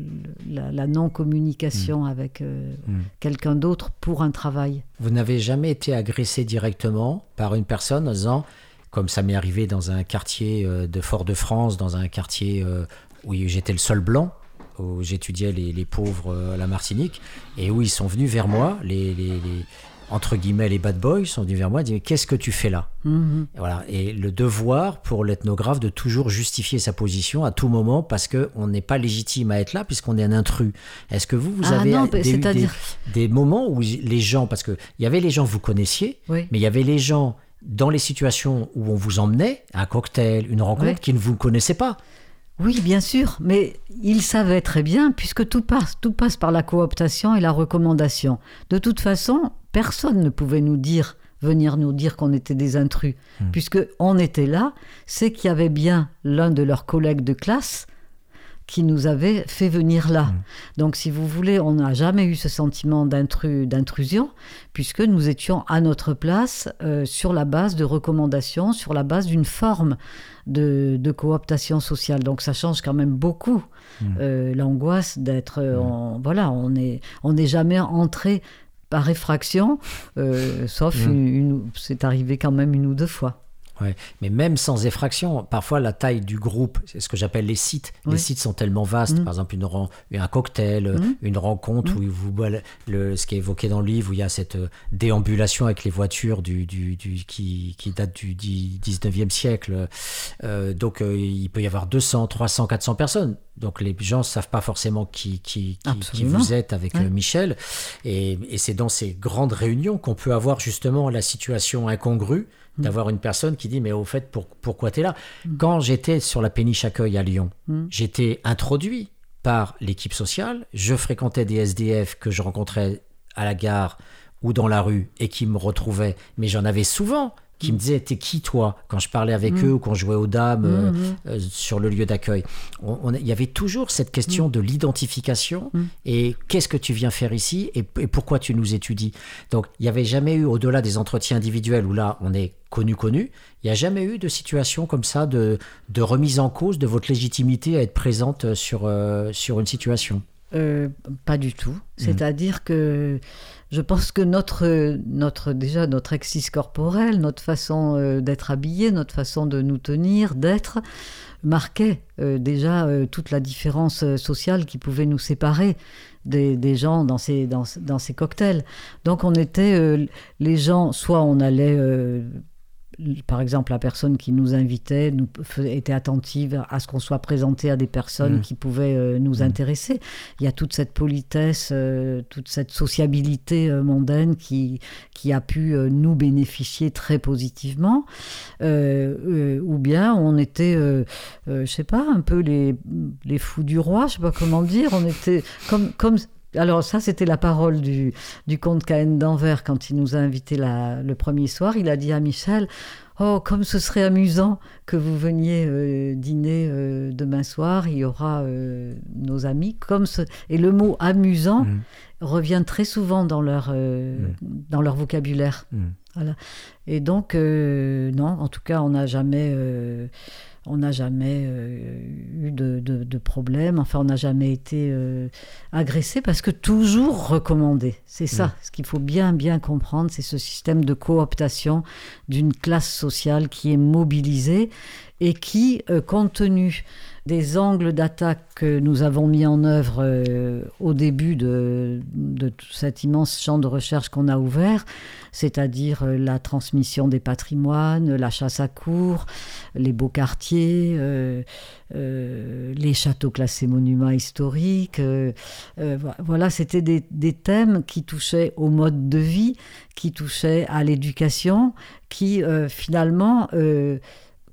la, la non-communication avec euh, Mm. quelqu'un d'autre pour un travail. Vous n'avez jamais été agressé directement par une personne en disant, comme ça m'est arrivé dans un quartier euh, de Fort-de-France, dans un quartier où j'étais le seul blanc, où j'étudiais les, les pauvres à la Martinique, et où ils sont venus vers moi, les, les- les- entre guillemets les bad boys sont venus vers moi et disent qu'est-ce que tu fais là Mhm. et voilà et le devoir pour l'ethnographe de toujours justifier sa position à tout moment parce que on n'est pas légitime à être là puisqu'on est un intrus est-ce que vous vous Ah avez non, des, moments où les gens parce que il y avait les gens que vous connaissiez Oui. mais il y avait les gens dans les situations où on vous emmenait un cocktail une rencontre Ouais. qui ne vous connaissaient pas Oui, bien sûr, mais il savait très bien, puisque tout passe, tout passe par la cooptation et la recommandation. De toute façon, personne ne pouvait nous dire, venir nous dire qu'on était des intrus, puisque on était là, c'est qu'il y avait bien l'un de leurs collègues de classe qui nous avait fait venir là. Donc, si vous voulez, on n'a jamais eu ce sentiment d'intrus, d'intrusion, puisque nous étions à notre place euh, sur la base de recommandations, sur la base d'une forme de, de cooptation sociale. Donc, ça change quand même beaucoup euh, l'angoisse d'être, euh, en- voilà, on n'est on jamais entré par effraction, euh, sauf Mm. une, une- c'est arrivé quand même une ou deux fois. Ouais. Mais même sans effraction, parfois la taille du groupe, c'est ce que j'appelle les sites. Les sites sont tellement vastes. Mm. Par exemple, une un cocktail, euh, Mm. une rencontre où vous le, ce qui est évoqué dans le livre, où il y a cette euh, déambulation avec les voitures du, du, du- qui, qui date du dix- 19e siècle. Euh, donc euh, il peut y avoir 200, 300, 400 personnes. Donc les gens ne savent pas forcément qui, qui, qui, qui vous êtes avec euh, Michel. Et, et c'est dans ces grandes réunions qu'on peut avoir justement la situation incongrue Mm. d'avoir une personne qui dit mais au fait pour- pourquoi tu es là Quand j'étais sur la péniche accueil à Lyon, Mm. j'étais introduit par l'équipe sociale, je fréquentais des SDF que je rencontrais à la gare ou dans la rue et qui me retrouvaient, mais j'en avais souvent qui me disaient t'es qui toi quand je parlais avec Mm. eux ou quand je jouais aux dames euh, Mhm. euh, sur le lieu d'accueil? Il y avait toujours cette question de l'identification Mm. et qu'est-ce que tu viens faire ici et, et pourquoi tu nous étudies? Donc il n'y avait jamais eu, au-delà des entretiens individuels où là on est connu connu, il n'y a jamais eu de situation comme ça de, de remise en cause de votre légitimité à être présente sur, euh, sur une situation. Euh, pas du tout. C'est-à-dire que je pense que notre, notre déjà notre exercice corporel, notre façon euh, d'être habillé, notre façon de nous tenir, d'être, marquait euh, déjà toute la différence sociale qui pouvait nous séparer des, des gens dans ces, dans, dans ces cocktails. Donc on était euh, les gens, soit on allait euh, par exemple, la personne qui nous invitait nous, était attentive à ce qu'on soit présenté à des personnes Mm. qui pouvaient euh, nous Mm. intéresser. Il y a toute cette politesse, euh, toute cette sociabilité euh, mondaine qui, qui a pu nous bénéficier très positivement. Ou bien on était, je sais pas, un peu les, les fous du roi, je sais pas comment dire. On était comme, comme Alors ça, c'était la parole du, du comte Cahen d'Anvers quand il nous a invités la- le premier soir. Il a dit à Michel, oh, comme ce serait amusant que vous veniez euh, dîner euh, demain soir, il y aura euh, nos amis. Comme ce... Et le mot amusant Mm. revient très souvent dans leur, euh, dans leur vocabulaire. Mm. Voilà. Et donc, non, en tout cas, on n'a jamais, on n'a jamais euh, eu de, de, de problème. Enfin, on n'a jamais été euh, agressé parce que toujours recommandé. C'est ça, Mm. ce qu'il faut bien, bien comprendre, c'est ce système de cooptation d'une classe sociale qui est mobilisée et qui, euh, compte tenu des angles d'attaque que nous avons mis en œuvre euh, au début de, cet immense champ de recherche qu'on a ouvert, c'est-à-dire euh, la transmission des patrimoines, la chasse à cours, les beaux quartiers, euh, les châteaux classés monuments historiques. vo- voilà, c'était des, thèmes qui touchaient au mode de vie, qui touchaient à l'éducation, qui finalement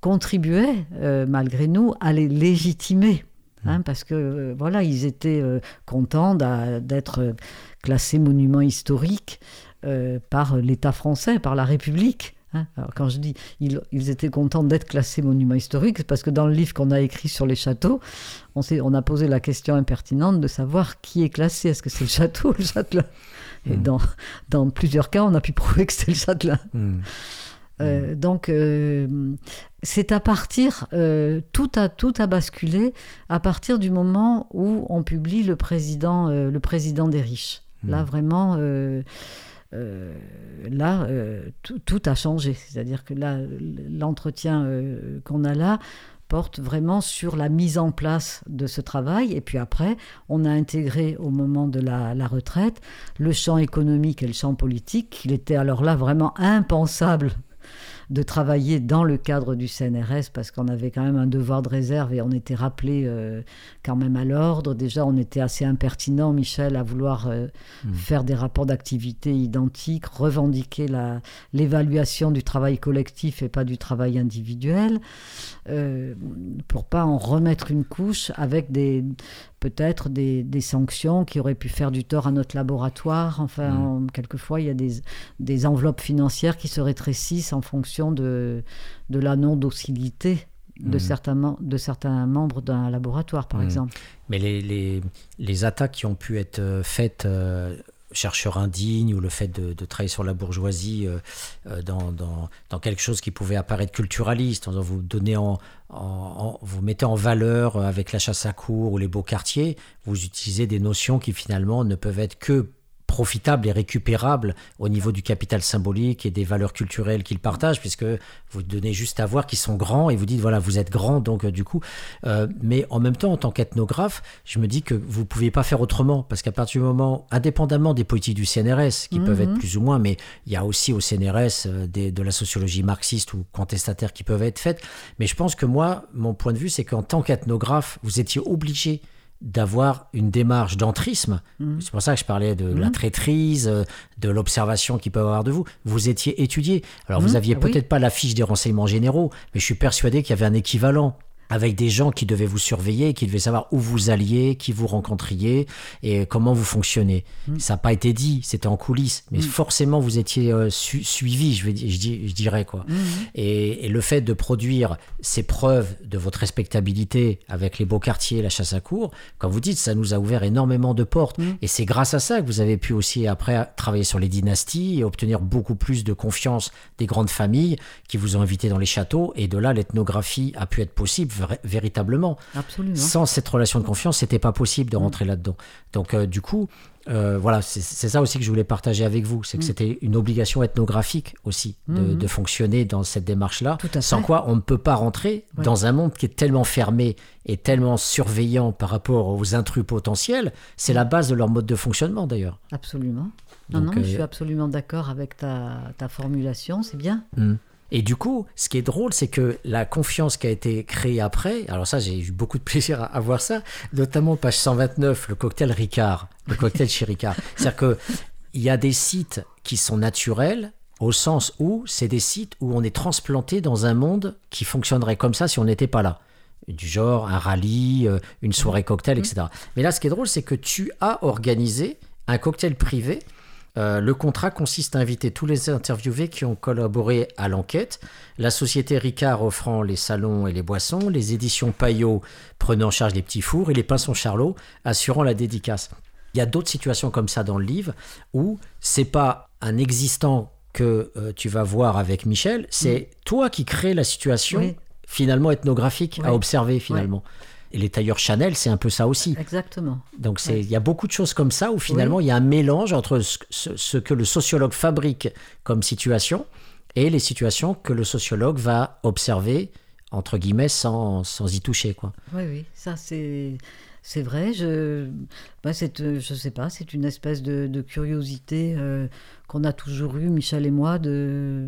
contribuaient, euh, malgré nous, à les légitimer. hein, parce que euh, voilà, ils étaient euh, contents d'être classés monuments historiques par l'État français, par la République. hein. Alors, quand je dis ils, ils étaient contents d'être classés monuments historiques, c'est parce que dans le livre qu'on a écrit sur les châteaux, on, a posé la question impertinente de savoir qui est classé. Est-ce que c'est le château ou le châtelain? Et Mm. dans, dans plusieurs cas, on a pu prouver que c'était le châtelain. Mm. Euh, donc, euh, c'est à partir, euh, tout, a, tout a basculé à partir du moment où on publie le président, le président des riches. Là, Mm. vraiment, là, tout, a changé. C'est-à-dire que là, l'entretien qu'on a là porte vraiment sur la mise en place de ce travail. Et puis après, on a intégré au moment de la, la retraite le champ économique et le champ politique. Il était alors là vraiment impensable de travailler dans le cadre du CNRS parce qu'on avait quand même un devoir de réserve et on était rappelé euh, quand même à l'ordre. Déjà, on était assez impertinent, Michel, à vouloir euh, Mm. faire des rapports d'activité identiques, revendiquer la- l'évaluation du travail collectif et pas du travail individuel, euh, pour pas en remettre une couche avec des peut-être des, des sanctions qui auraient pu faire du tort à notre laboratoire. Enfin, Mm. on- quelquefois, il y a des, des enveloppes financières qui se rétrécissent en fonction de, de la non-docilité de, Mm. certains, mem- de certains membres d'un laboratoire, par Mm. exemple. Mais les, les, les attaques qui ont pu être euh, faites, euh, chercheurs indignes, ou le fait de, de travailler sur la bourgeoisie euh, euh, dans, dans, dans quelque chose qui pouvait apparaître culturaliste, en vous donnez en, en- en- vous mettez en valeur avec la chasse à cours ou les beaux quartiers, vous utilisez des notions qui finalement ne peuvent être que profitables et récupérables au niveau du capital symbolique et des valeurs culturelles qu'ils partagent, puisque vous donnez juste à voir qu'ils sont grands et vous dites voilà vous êtes grands donc euh, du coup euh, mais en même temps, en tant qu'ethnographe, je me dis que vous ne pouviez pas faire autrement, parce qu'à partir du moment, indépendamment des politiques du CNRS, qui peuvent être Mhm. plus ou moins, mais il y a aussi au CNRS euh, des- de la sociologie marxiste ou contestataire qui peuvent être faites. Mais je pense que moi, mon point de vue, c'est qu'en tant qu'ethnographe, vous étiez obligé d'avoir une démarche d'entrisme. Mhm. C'est pour ça que je parlais de Mhm. la traîtrise, euh, de l'observation qu'il peut y avoir de vous. Vous étiez étudié. Alors, vous Mhm, aviez ah oui. peut-être pas la fiche des renseignements généraux, mais je suis persuadé qu'il y avait un équivalent avec des gens qui devaient vous surveiller, qui devaient savoir où vous alliez, qui vous rencontriez et comment vous fonctionnez. Mm. Ça n'a pas été dit, c'était en coulisses, mais Mm. forcément vous étiez euh, su- suivi, je, vais, di- je, dis- je dirais quoi. Mhm. Et, et le fait de produire ces preuves de votre respectabilité avec les beaux quartiers, la chasse à cours, comme vous dites, ça nous a ouvert énormément de portes. Et c'est grâce à ça que vous avez pu aussi après travailler sur les dynasties et obtenir beaucoup plus de confiance des grandes familles qui vous ont invité dans les châteaux. Et de là, l'ethnographie a pu être possible véritablement. Absolument. Sans cette relation de confiance, c'était pas possible de rentrer là-dedans. Donc, euh, du coup, euh, voilà, c'est ça aussi que je voulais partager avec vous, c'est que Mm. c'était une obligation ethnographique aussi de, Mhm. de fonctionner dans cette démarche-là, sans quoi on ne peut pas rentrer Ouais. dans un monde qui est tellement fermé et tellement surveillant par rapport aux intrus potentiels. C'est la base de leur mode de fonctionnement d'ailleurs. Absolument. Non, Donc, non, euh, je suis absolument d'accord avec ta, ta formulation, c'est bien. Mm. Et du coup, ce qui est drôle, c'est que la confiance qui a été créée après, alors ça, j'ai eu beaucoup de plaisir à, à voir ça, notamment page 129, le cocktail Ricard, le cocktail chez Ricard. C'est-à-dire que il y a des sites qui sont naturels au sens où c'est des sites où on est transplanté dans un monde qui fonctionnerait comme ça si on n'était pas là. du genre un rallye, euh, une soirée cocktail, Mhm. etc. Mais là, ce qui est drôle, c'est que tu as organisé un cocktail privé. Euh, le contrat consiste à inviter tous les interviewés qui ont collaboré à l'enquête, la société Ricard offrant les salons et les boissons, les éditions Payot prenant en charge les petits fours et les Pinsons Charlot assurant la dédicace. Il y a d'autres situations comme ça dans le livre où c'est pas un existant que euh, tu vas voir avec Michel, c'est toi qui crée la situation Oui. finalement ethnographique à observer finalement. Et les tailleurs Chanel, c'est un peu ça aussi. Exactement. Donc il y a beaucoup de choses comme ça où finalement il y a un mélange entre ce, ce- ce que le sociologue fabrique comme situation et les situations que le sociologue va observer entre guillemets sans, sans y toucher quoi. Oui, oui, ça c'est c'est vrai. Je bah, c'est, euh, je sais pas, c'est une espèce de, de curiosité euh, qu'on a toujours eu, Michel et moi, de,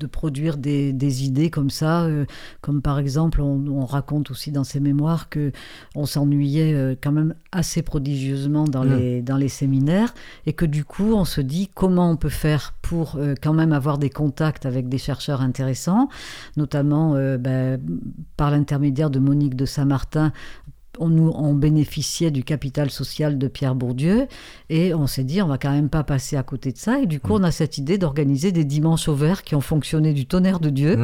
de produire des, des idées comme ça. euh, comme par exemple, on, on raconte aussi dans ses mémoires que on s'ennuyait euh, quand même assez prodigieusement dans, Mm. les, dans les séminaires et que du coup, on se dit comment on peut faire pour euh, quand même avoir des contacts avec des chercheurs intéressants, notamment euh, ben, par l'intermédiaire de Monique de Saint-Martin. On, bénéficiait du capital social de Pierre Bourdieu et on s'est dit on va quand même pas passer à côté de ça et du coup on a cette idée d'organiser des dimanches au vert qui ont fonctionné du tonnerre de Dieu.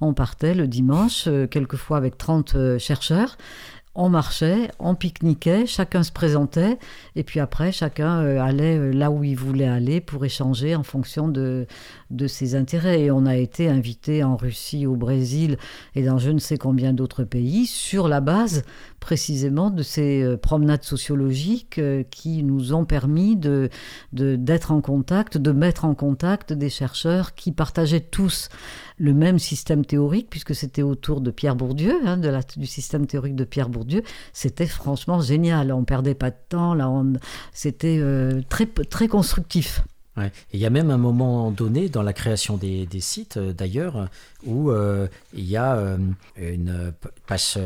On partait le dimanche, euh, quelquefois avec 30 euh, chercheurs. On marchait, on pique-niquait, chacun se présentait, et puis après, chacun euh, allait là où il voulait aller pour échanger en fonction de, de ses intérêts. Et on a été invité en Russie, au Brésil et dans je ne sais combien d'autres pays sur la base précisément de ces euh, promenades sociologiques euh, qui nous ont permis de, d'être en contact, de mettre en contact des chercheurs qui partageaient tous le même système théorique, puisque c'était autour de Pierre Bourdieu, hein, de du système théorique de Pierre Bourdieu. C'était franchement génial. On perdait pas de temps. Là, c'était euh, très, très constructif. Il y a même un moment donné dans la création des, sites, euh, d'ailleurs, où euh, il y a euh, une page,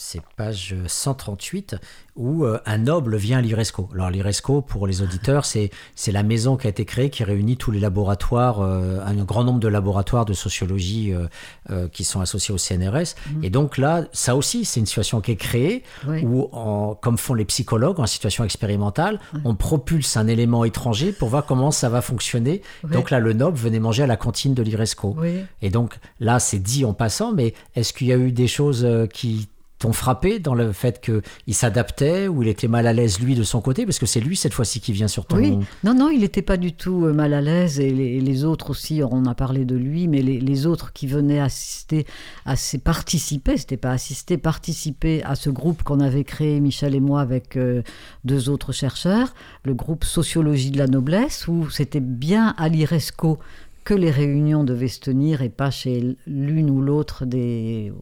c'est page 138, où euh, un noble vient à l'IRESCO. Alors l'IRESCO, pour les auditeurs, c'est la maison qui a été créée, qui réunit tous les laboratoires, euh, un grand nombre de laboratoires de sociologie euh, euh, qui sont associés au CNRS. Et donc là, ça aussi, c'est une situation qui est créée, Oui. où, en- comme font les psychologues en situation expérimentale, on propulse un élément étranger pour voir comment ça va fonctionner. Oui. Donc là, le noble venait manger à la cantine de l'IRESCO. Et donc là, c'est dit en passant, mais est-ce qu'il y a eu des choses qui t'ont frappé dans le fait qu'il s'adaptait ou il était mal à l'aise lui de son côté? Parce que c'est lui cette fois-ci qui vient sur ton... Oui, non, non, il n'était pas du tout euh, mal à l'aise et les, les autres aussi, on a parlé de lui, mais les, les autres qui venaient assister à ces participer, c'était pas assister, participer à ce groupe qu'on avait créé Michel et moi avec euh, deux autres chercheurs, le groupe Sociologie de la noblesse, où c'était bien à l'IRESCO que les réunions devaient se tenir et pas chez l'une ou l'autre des,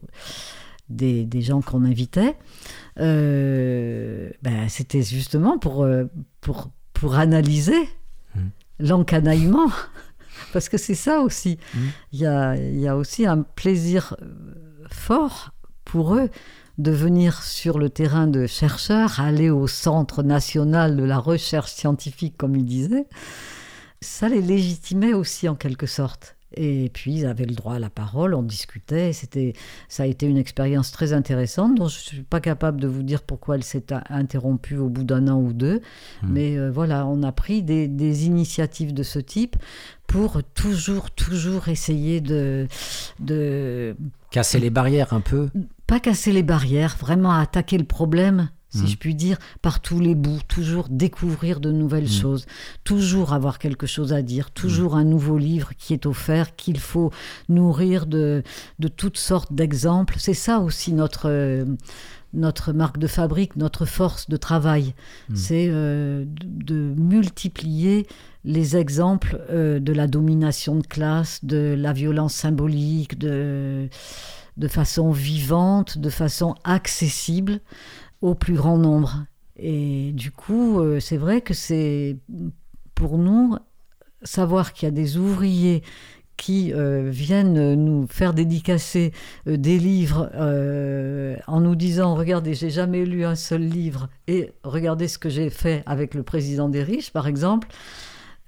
des, des gens qu'on invitait. Euh, ben, c'était justement pour, euh, pour, pour analyser l'encanaillement. Parce que c'est ça aussi. Il y, a, il y a aussi un plaisir euh, fort pour eux de venir sur le terrain de chercheurs, aller au Centre national de la recherche scientifique, comme ils disaient. Ça les légitimait aussi en quelque sorte. Et puis ils avaient le droit à la parole, on discutait. C'était, ça a été une expérience très intéressante dont je suis pas capable de vous dire pourquoi elle s'est interrompue au bout d'un an ou deux. Mais euh, voilà, on a pris des, des initiatives de ce type pour toujours, toujours essayer de, de Casser les barrières un peu. pas casser les barrières, vraiment attaquer le problème, si Mhm. je puis dire, par tous les bouts, toujours découvrir de nouvelles choses, toujours avoir quelque chose à dire, toujours un nouveau livre qui est offert, qu'il faut nourrir de, de toutes sortes d'exemples. C'est ça aussi notre, euh, notre marque de fabrique, notre force de travail. C'est euh, de, de multiplier les exemples euh, de la domination de classe, de la violence symbolique, de, de façon vivante, de façon accessible au plus grand nombre. Et du coup, euh, c'est vrai que c'est pour nous savoir qu'il y a des ouvriers qui euh, viennent nous faire dédicacer euh, des livres en nous disant regardez j'ai jamais lu un seul livre et regardez ce que j'ai fait avec le président des riches par exemple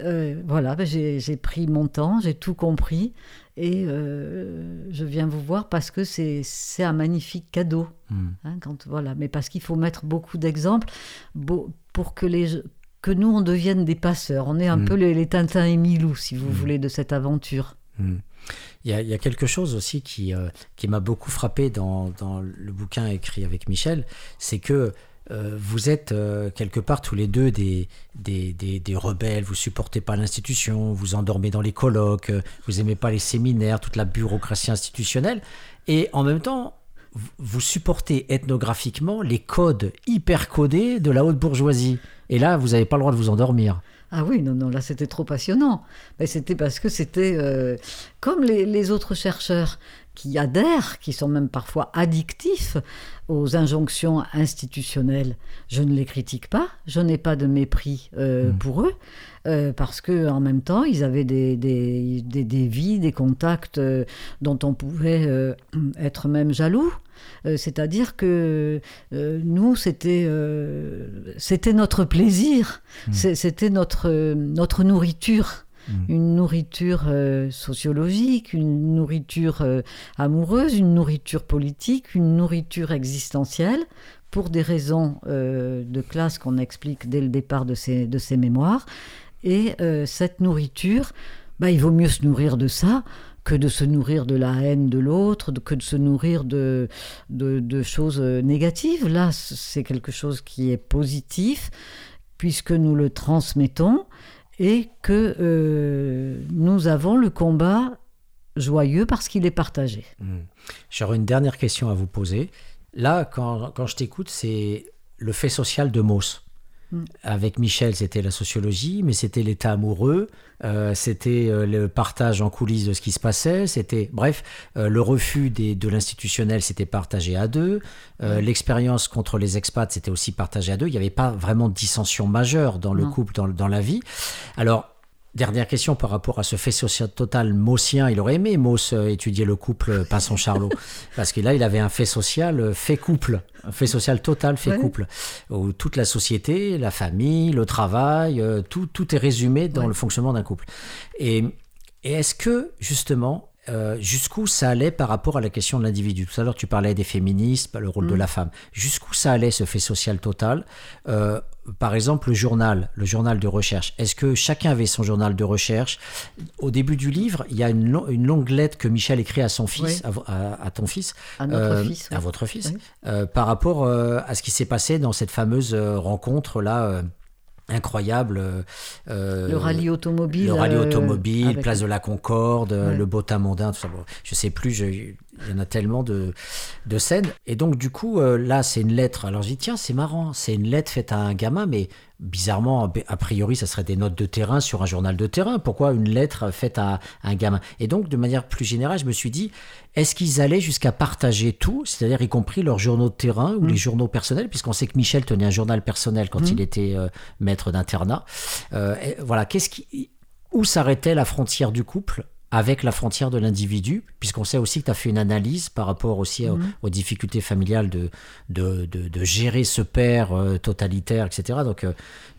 euh, voilà, ben, j'ai pris mon temps, j'ai tout compris et euh, je viens vous voir parce que c'est c'est un magnifique cadeau. Mm. hein, quand, voilà. Mais parce qu'il faut mettre beaucoup d'exemples pour que, les, que nous, on devienne des passeurs. On est un Mm. peu les, les Tintin et Milou, si vous Mm. voulez, de cette aventure. Il y, a, il y a quelque chose aussi qui, euh, qui m'a beaucoup frappé dans, dans le bouquin écrit avec Michel, c'est que euh, vous êtes euh, quelque part tous les deux des, des, des, rebelles, vous supportez pas l'institution, vous endormez dans les colloques, euh, vous aimez pas les séminaires, toute la bureaucratie institutionnelle, et en même temps, vous supportez ethnographiquement les codes hyper codés de la haute bourgeoisie. Et là, vous n'avez pas le droit de vous endormir. Ah oui, non, non, là c'était trop passionnant. Mais c'était parce que c'était euh, comme les, les autres chercheurs qui adhèrent, qui sont même parfois addictifs aux injonctions institutionnelles. Je ne les critique pas, je n'ai pas de mépris euh, Mm. pour eux, euh, parce que en même temps ils avaient des, des, des, des vies, des contacts dont on pouvait être même jaloux. Euh, C'est-à-dire que euh, nous, c'était euh, c'était notre plaisir, Mm. C'est- c'était notre, notre nourriture. Mm. Une nourriture sociologique, une nourriture amoureuse, une nourriture politique, une nourriture existentielle, pour des raisons de classe qu'on explique dès le départ de ces, de ces mémoires. Et cette nourriture, bah, il vaut mieux se nourrir de ça que de se nourrir de la haine de l'autre, que de se nourrir de, de, choses euh, négatives. Là, c'est quelque chose qui est positif, puisque nous le transmettons et que euh, nous avons le combat joyeux parce qu'il est partagé. Hmm. J'aurais une dernière question à vous poser. Là, quand, quand je t'écoute, c'est le fait social de Mauss. Mm. Avec Michel, c'était la sociologie, mais c'était l'état amoureux, euh, c'était euh, le partage en coulisses de ce qui se passait, c'était, bref, euh, le refus des, de l'institutionnel, c'était partagé à deux, euh, l'expérience contre les expats, c'était aussi partagé à deux. Il n'y avait pas vraiment de dissension majeure dans le couple, dans, dans la vie. Alors, Dernière question par rapport à ce fait social total maussien. Il aurait aimé Mauss euh, étudier le couple Pinson-Charlot. parce que là, il avait un fait social euh, fait couple. Un fait social total fait Ouais. couple. Où toute la société, la famille, le travail, euh, tout, tout est résumé dans Ouais. le fonctionnement d'un couple. Et, et est-ce que, justement, euh, jusqu'où ça allait par rapport à la question de l'individu? Tout à l'heure, tu parlais des féministes, le rôle de Mm. la femme. Jusqu'où ça allait, ce fait social total Euh, Par exemple, le journal, le journal de recherche. Est-ce que chacun avait son journal de recherche? Au début du livre, il y a une, lo- une longue lettre que Michel écrit à son fils, Oui. à ton fils, À notre euh, fils. oui. à votre fils, Oui. euh, par rapport euh, à ce qui s'est passé dans cette fameuse rencontre là. incroyable euh, Le rallye automobile. le rallye euh, automobile, avec- place de la Concorde, Ouais. le Botin mondain, tout ça. Bon, je sais plus, je- il y en a tellement de, de scènes. Et donc, du coup, euh, là, c'est une lettre. Alors, je dis, tiens, c'est marrant, c'est une lettre faite à un gamin, mais bizarrement, a priori, ça serait des notes de terrain sur un journal de terrain. Pourquoi une lettre faite à un gamin? Et donc, de manière plus générale, je me suis dit, est-ce qu'ils allaient jusqu'à partager tout, c'est-à-dire y compris leurs journaux de terrain ou Mm. les journaux personnels, puisqu'on sait que Michel tenait un journal personnel quand Mm. il était euh, maître d'internat. Euh, voilà, qu'est-ce qui, où s'arrêtait la frontière du couple avec la frontière de l'individu, puisqu'on sait aussi que tu as fait une analyse par rapport aussi aux- Mhm. aux, difficultés familiales de, de, de, de gérer ce père euh, totalitaire, etc. Donc, euh,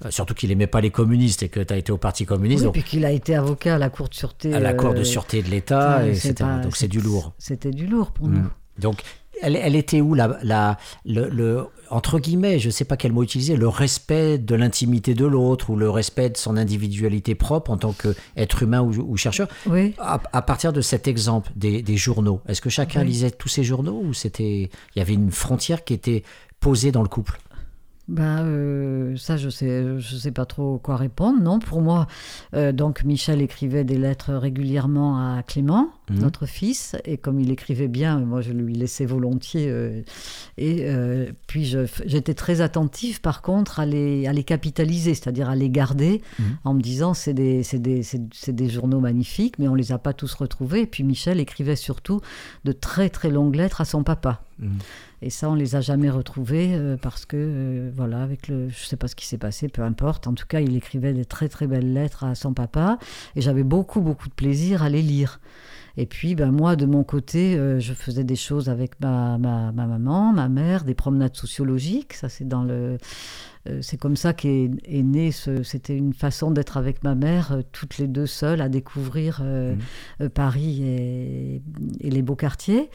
euh, surtout qu'il aimait pas les communistes et que tu as été au Parti communiste, Oui, donc puis qu'il a été avocat à la Cour de sûreté. à la Cour de sûreté de l'État, etc. pas- donc c'est du lourd. C'était du lourd pour Mm. nous. Donc, elle, elle était où la, la, le, le- entre guillemets, je ne sais pas quel mot utiliser, le respect de l'intimité de l'autre ou le respect de son individualité propre en tant qu'être humain ou, ou chercheur Oui. à, à partir de cet exemple des, des journaux, est-ce que chacun Oui. lisait tous ces journaux ou c'était il y avait une frontière qui était posée dans le couple? Ben, euh, ça, je sais, je sais pas trop quoi répondre. Non, pour moi, euh, donc Michel écrivait des lettres régulièrement à Clément, Mhm. notre fils, et comme il écrivait bien, moi je lui laissais volontiers. euh, et puis j'étais très attentive, par contre, à les, à les capitaliser, c'est-à-dire à les garder, Mhm. en me disant c'est des, c'est des, des journaux magnifiques, mais on les a pas tous retrouvés. Et puis Michel écrivait surtout de très très longues lettres à son papa. Mhm. Et ça, on les a jamais retrouvés euh, parce que, euh, voilà, avec le, je sais pas ce qui s'est passé, peu importe. En tout cas, il écrivait des très très belles lettres à son papa et j'avais beaucoup beaucoup de plaisir à les lire. Et puis, ben, moi, de mon côté, euh, je faisais des choses avec ma, ma, ma maman, ma mère, des promenades sociologiques. Ça, c'est dans le. euh, c'est comme ça qu'est est né ce. C'était une façon d'être avec ma mère, euh, toutes les deux seules, à découvrir euh, Paris et, et les beaux quartiers.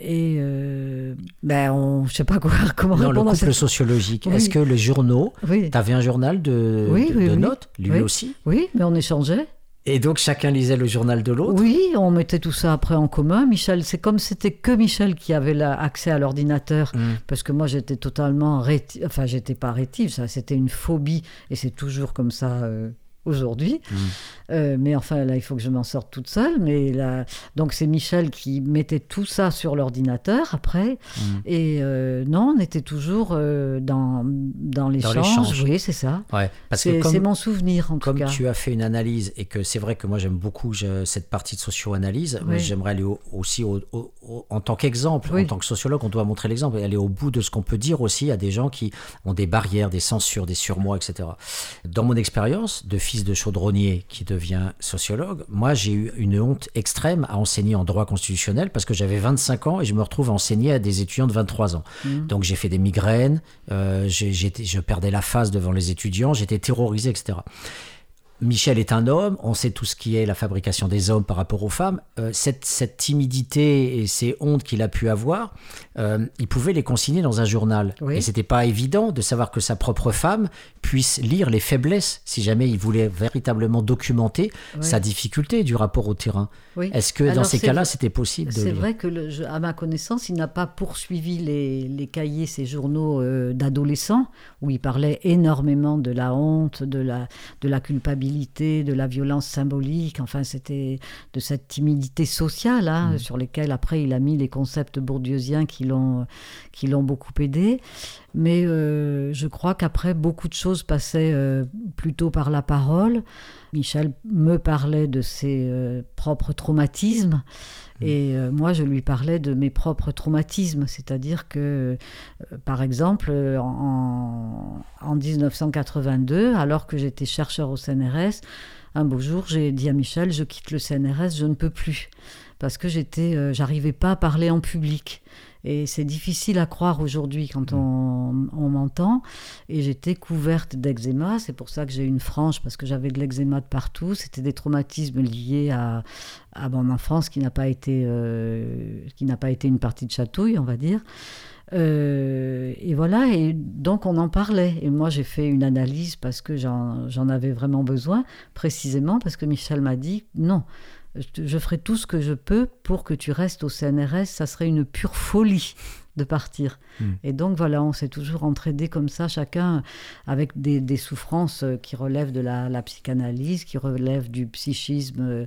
Et euh, ben, on, je sais pas quoi, comment Non, le répondre à couple cette... sociologique. Oui. Est-ce que les journaux, Oui, tu avais un journal de, Oui, de- notes, lui aussi oui, mais on échangeait. Et donc chacun lisait le journal de l'autre Oui, on mettait tout ça après en commun. Michel, c'est comme c'était que Michel qui avait accès à l'ordinateur, Mm. parce que moi j'étais totalement rétive, enfin j'étais pas rétive, ça c'était une phobie, et c'est toujours comme ça euh, aujourd'hui. Mm. Euh, mais enfin là il faut que je m'en sorte toute seule. Mais là, donc c'est Michel qui mettait tout ça sur l'ordinateur après, Mm. et euh, non, on était toujours euh, dans dans l'échange. Oui, c'est ça. Ouais, parce que C'est comme, c'est mon souvenir en tout comme cas. tu as fait une analyse et que c'est vrai que moi j'aime beaucoup je- cette partie de socio-analyse, mais Oui. j'aimerais aller au- aussi au- au- au- en tant qu'exemple, Oui. en tant que sociologue, on doit montrer l'exemple et aller au bout de ce qu'on peut dire aussi à des gens qui ont des barrières, des censures, des surmois, etc. Dans mon expérience de fils de chaudronnier qui devient sociologue, moi j'ai eu une honte extrême à enseigner en droit constitutionnel parce que j'avais 25 ans et je me retrouve à enseigner à des étudiants de 23 ans. Mm. Donc j'ai fait des migraines, euh, je perdais la face devant les étudiants, j'étais terrorisé, etc. Michel est un homme, on sait tout ce qui est la fabrication des hommes par rapport aux femmes. Euh, cette, cette timidité et ces hontes qu'il a pu avoir, euh, il pouvait les consigner dans un journal. Oui. Et c'était pas évident de savoir que sa propre femme puisse lire les faiblesses si jamais il voulait véritablement documenter Oui. sa difficulté du rapport au terrain. Oui. Est-ce que dans ces cas-là, c'était possible de C'est vrai que, le- je- à ma connaissance, il n'a pas poursuivi les, les cahiers, ces journaux euh, d'adolescents, où il parlait énormément de la honte, de la, de la culpabilité, de la violence symbolique, enfin, c'était de cette timidité sociale, hein, sur lesquelles après il a mis les concepts bourdieusiens qui l'ont, qui l'ont beaucoup aidé. Mais euh, je crois qu'après, beaucoup de choses passaient euh, plutôt par la parole. Michel me parlait de ses euh, propres traumatismes. Et euh, moi, je lui parlais de mes propres traumatismes, c'est-à-dire que, par exemple, en, en 1982, alors que j'étais chercheur au CNRS, un beau jour, j'ai dit à Michel, je quitte le CNRS, je ne peux plus, parce que j'étais, euh, j'arrivais pas à parler en public. Et c'est difficile à croire aujourd'hui quand on, on m'entend. Et j'étais couverte d'eczéma. C'est pour ça que j'ai une frange, parce que j'avais de l'eczéma de partout. C'était des traumatismes liés à, à mon enfance qui n'a pas été, euh, qui n'a pas été une partie de chatouille, on va dire. Euh, et voilà, et donc on en parlait. Et moi, j'ai fait une analyse parce que j'en avais vraiment besoin, précisément parce que Michel m'a dit non, je, je ferai tout ce que je peux pour que tu restes au CNRS. Ça serait une pure folie de partir. Mm. Et donc voilà, on s'est toujours entraidés comme ça, chacun avec des, des souffrances euh, qui relèvent de la, la psychanalyse, qui relèvent du psychisme, euh,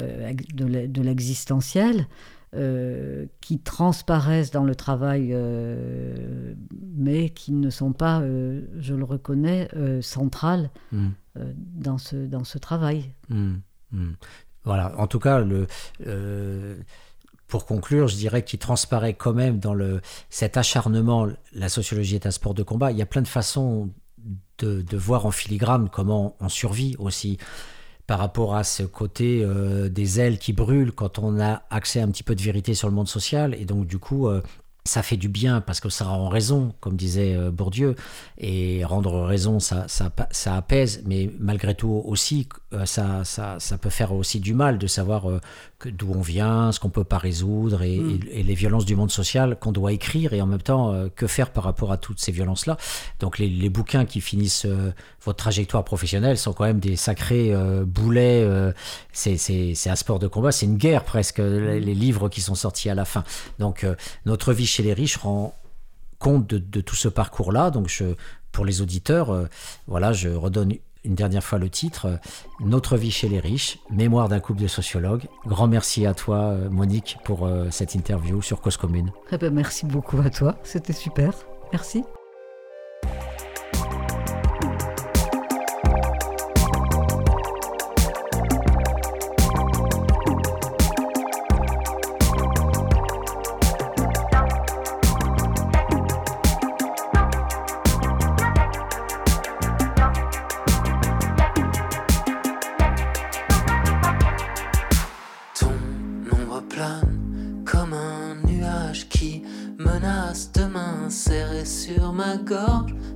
euh, de l'e- de l'existentiel. euh, qui transparaissent dans le travail, euh, mais qui ne sont pas, euh, je le reconnais, centrales Mm. euh, dans, ce, dans ce travail. Hmm, hmm. Voilà, en tout cas, euh, pour conclure, je dirais qu'il transparaît quand même dans le, cet acharnement, la sociologie est un sport de combat. Il y a plein de façons de, de voir en filigrane comment on survit aussi par rapport à ce côté euh, des ailes qui brûlent quand on a accès à un petit peu de vérité sur le monde social. Et donc, du coup, euh, ça fait du bien parce que ça rend raison, comme disait euh, Bourdieu. Et rendre raison, ça, ça, apaise, mais malgré tout aussi, euh, ça, ça, ça peut faire aussi du mal de savoir euh, d'où on vient, ce qu'on peut pas résoudre et, Mm. et- et les violences du monde social qu'on doit écrire et en même temps, euh, que faire par rapport à toutes ces violences-là. Donc les, les bouquins qui finissent euh, votre trajectoire professionnelle sont quand même des sacrés euh, boulets. c'est un sport de combat, c'est une guerre presque, les, les livres qui sont sortis à la fin. Donc notre vie chez les riches rend compte de, de tout ce parcours-là. Donc je, pour les auditeurs, voilà, je redonne une dernière fois le titre, euh, Notre vie chez les riches, mémoire d'un couple de sociologues. Grand merci à toi, euh, Monique, pour euh, cette interview sur Cause Commune. Eh ben, merci beaucoup à toi, c'était super. Merci.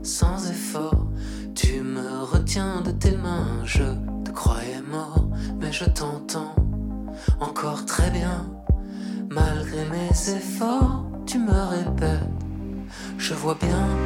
sans effort. Tu me retiens de tes mains, je te croyais mort, mais je t'entends encore très bien. Malgré mes efforts, tu me répètes, je vois bien.